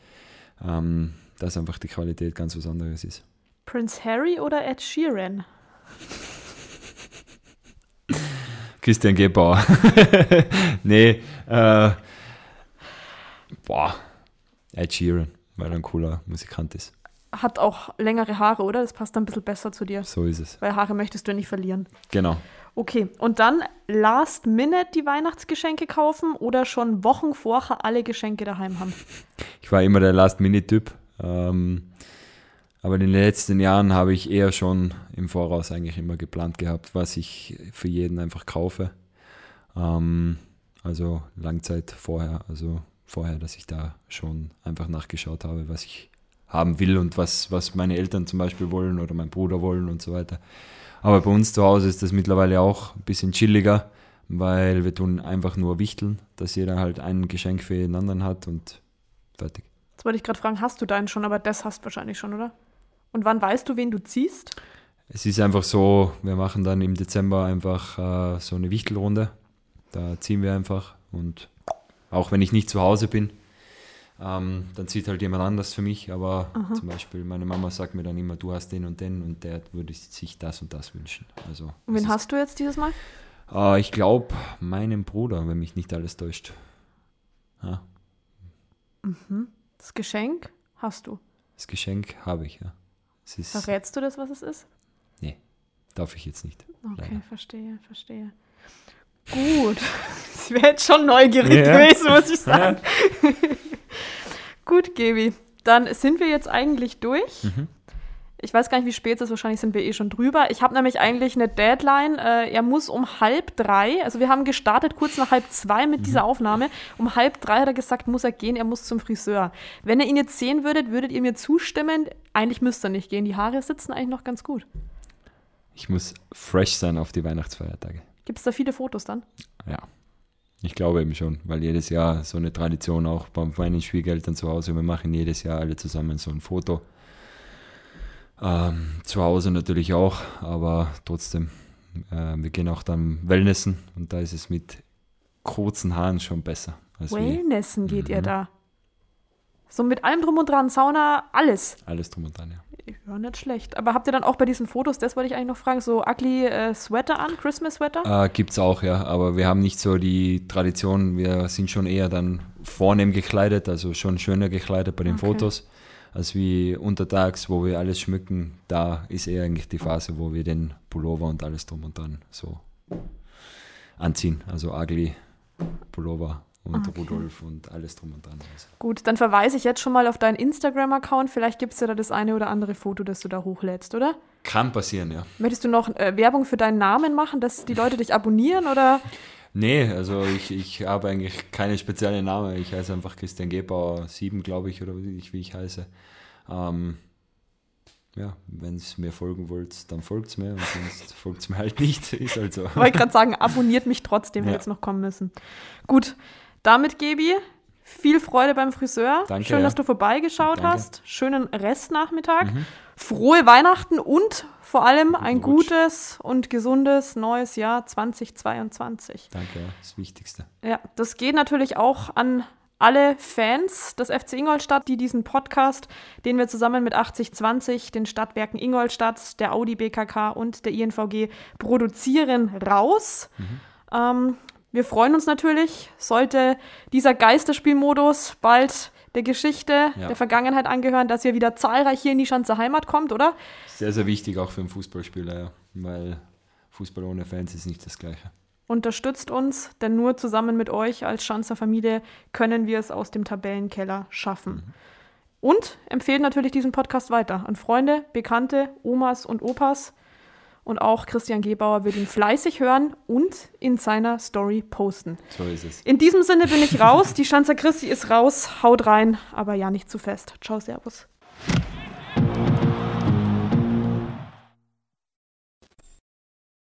ähm, dass einfach die Qualität ganz was anderes ist. Prince Harry oder Ed Sheeran? Christian Gebauer. nee, äh, boah, Ed Sheeran, weil er ein cooler Musikant ist. Hat auch längere Haare, oder? Das passt dann ein bisschen besser zu dir. So ist es. Weil Haare möchtest du nicht verlieren. Genau. Okay, und dann last minute die Weihnachtsgeschenke kaufen oder schon Wochen vorher alle Geschenke daheim haben? Ich war immer der Last-Minute-Typ. Ähm, aber in den letzten Jahren habe ich eher schon im Voraus eigentlich immer geplant gehabt, was ich für jeden einfach kaufe. Ähm, also Langzeit vorher, also vorher, dass ich da schon einfach nachgeschaut habe, was ich haben will und was, was meine Eltern zum Beispiel wollen oder mein Bruder wollen und so weiter. Aber bei uns zu Hause ist das mittlerweile auch ein bisschen chilliger, weil wir tun einfach nur wichteln, dass jeder halt ein Geschenk für jeden anderen hat und fertig. Jetzt wollte ich gerade fragen, hast du deinen schon, aber das hast du wahrscheinlich schon, oder? Und wann weißt du, wen du ziehst? Es ist einfach so, wir machen dann im Dezember einfach äh, so eine Wichtelrunde. Da ziehen wir einfach und auch wenn ich nicht zu Hause bin, ähm, dann zieht halt jemand anders für mich. Aber zum Beispiel meine Mama sagt mir dann immer, du hast den und den und der würde sich das und das wünschen. Also Und wen hast du jetzt dieses Mal? Äh, ich glaube, meinen Bruder, wenn mich nicht alles täuscht. Ja, Das Geschenk hast du. das Geschenk habe ich, ja. Es Verrätst du das, was es ist? nee, darf ich jetzt nicht. Okay, Leider. verstehe, verstehe. Gut. Ich wäre jetzt schon neugierig Ja. gewesen, muss ich sagen. Gut, Gebi. Dann sind wir jetzt eigentlich durch. Mhm. Ich weiß gar nicht, wie spät es ist. Wahrscheinlich sind wir eh schon drüber. Ich habe nämlich eigentlich eine Deadline. Äh, er muss um halb drei, also wir haben gestartet kurz nach halb zwei mit dieser Aufnahme. Um halb drei hat er gesagt, muss er gehen, er muss zum Friseur. Wenn ihr ihn jetzt sehen würdet, würdet ihr mir zustimmen? Eigentlich müsste er nicht gehen. Die Haare sitzen eigentlich noch ganz gut. Ich muss fresh sein auf die Weihnachtsfeiertage. Gibt es da viele Fotos dann? Ja, ich glaube eben schon, weil jedes Jahr so eine Tradition auch bei meinen Schwiegereltern zu Hause, wir machen jedes Jahr alle zusammen so ein Foto. Ähm, zu Hause natürlich auch, aber trotzdem, äh, wir gehen auch dann Wellnessen und da ist es mit kurzen Haaren schon besser. Wellnessen geht ihr Mhm. da. So mit allem drum und dran, Sauna, alles. alles drum und dran, ja. Ja, nicht schlecht. Aber habt ihr dann auch bei diesen Fotos, das wollte ich eigentlich noch fragen, so ugly äh, Sweater an, Christmas Sweater? Äh, Gibt es auch, ja, aber wir haben nicht so die Tradition, wir sind schon eher dann vornehm gekleidet, also schon schöner gekleidet bei den Okay. Fotos, als wie untertags, wo wir alles schmücken. Da ist eher eigentlich die Phase, wo wir den Pullover und alles drum und dran so anziehen. Also Ugly, Pullover und Okay. Rudolf und alles drum und dran. Also. Gut, dann verweise ich jetzt schon mal auf deinen Instagram-Account. Vielleicht gibt es ja da das eine oder andere Foto, das du da hochlädst, oder? Kann passieren, ja. Möchtest du noch äh, Werbung für deinen Namen machen, dass die Leute dich abonnieren oder? Nee, also ich, ich habe eigentlich keine spezielle Name. Ich heiße einfach Christian Gebauer 7, glaube ich, oder wie ich, wie ich heiße. Ähm, ja, wenn es mir folgen wollt, dann folgt es mir und sonst folgt es mir halt nicht. Ist halt so. Wollte gerade sagen, abonniert mich trotzdem, wir Ja. jetzt noch kommen müssen. Gut, damit, Gebi, viel Freude beim Friseur. Danke, Schön, ja. dass du vorbeigeschaut Danke. hast. Schönen Restnachmittag. Mhm. Frohe Weihnachten und vor allem ein Rutsch. gutes und gesundes neues Jahr 2022. Danke, das Wichtigste. Ja, das geht natürlich auch an alle Fans des FC Ingolstadt, die diesen Podcast, den wir zusammen mit 8020, den Stadtwerken Ingolstadt, der Audi BKK und der INVG produzieren, raus. Ähm, wir freuen uns natürlich, sollte dieser Geisterspielmodus bald der Geschichte, Ja. der Vergangenheit angehören, dass ihr wieder zahlreich hier in die Schanze Heimat kommt, oder? Sehr, sehr wichtig auch für einen Fußballspieler, ja. weil Fußball ohne Fans ist nicht das Gleiche. Unterstützt uns, denn nur zusammen mit euch als Schanzer Familie können wir es aus dem Tabellenkeller schaffen. Und empfehlt natürlich diesen Podcast weiter an Freunde, Bekannte, Omas und Opas. Und auch Christian Gebauer wird ihn fleißig hören und in seiner Story posten. So ist es. In diesem Sinne bin ich raus. Die Schanzer Christi ist raus. Haut rein, aber ja nicht zu fest. Ciao, Servus.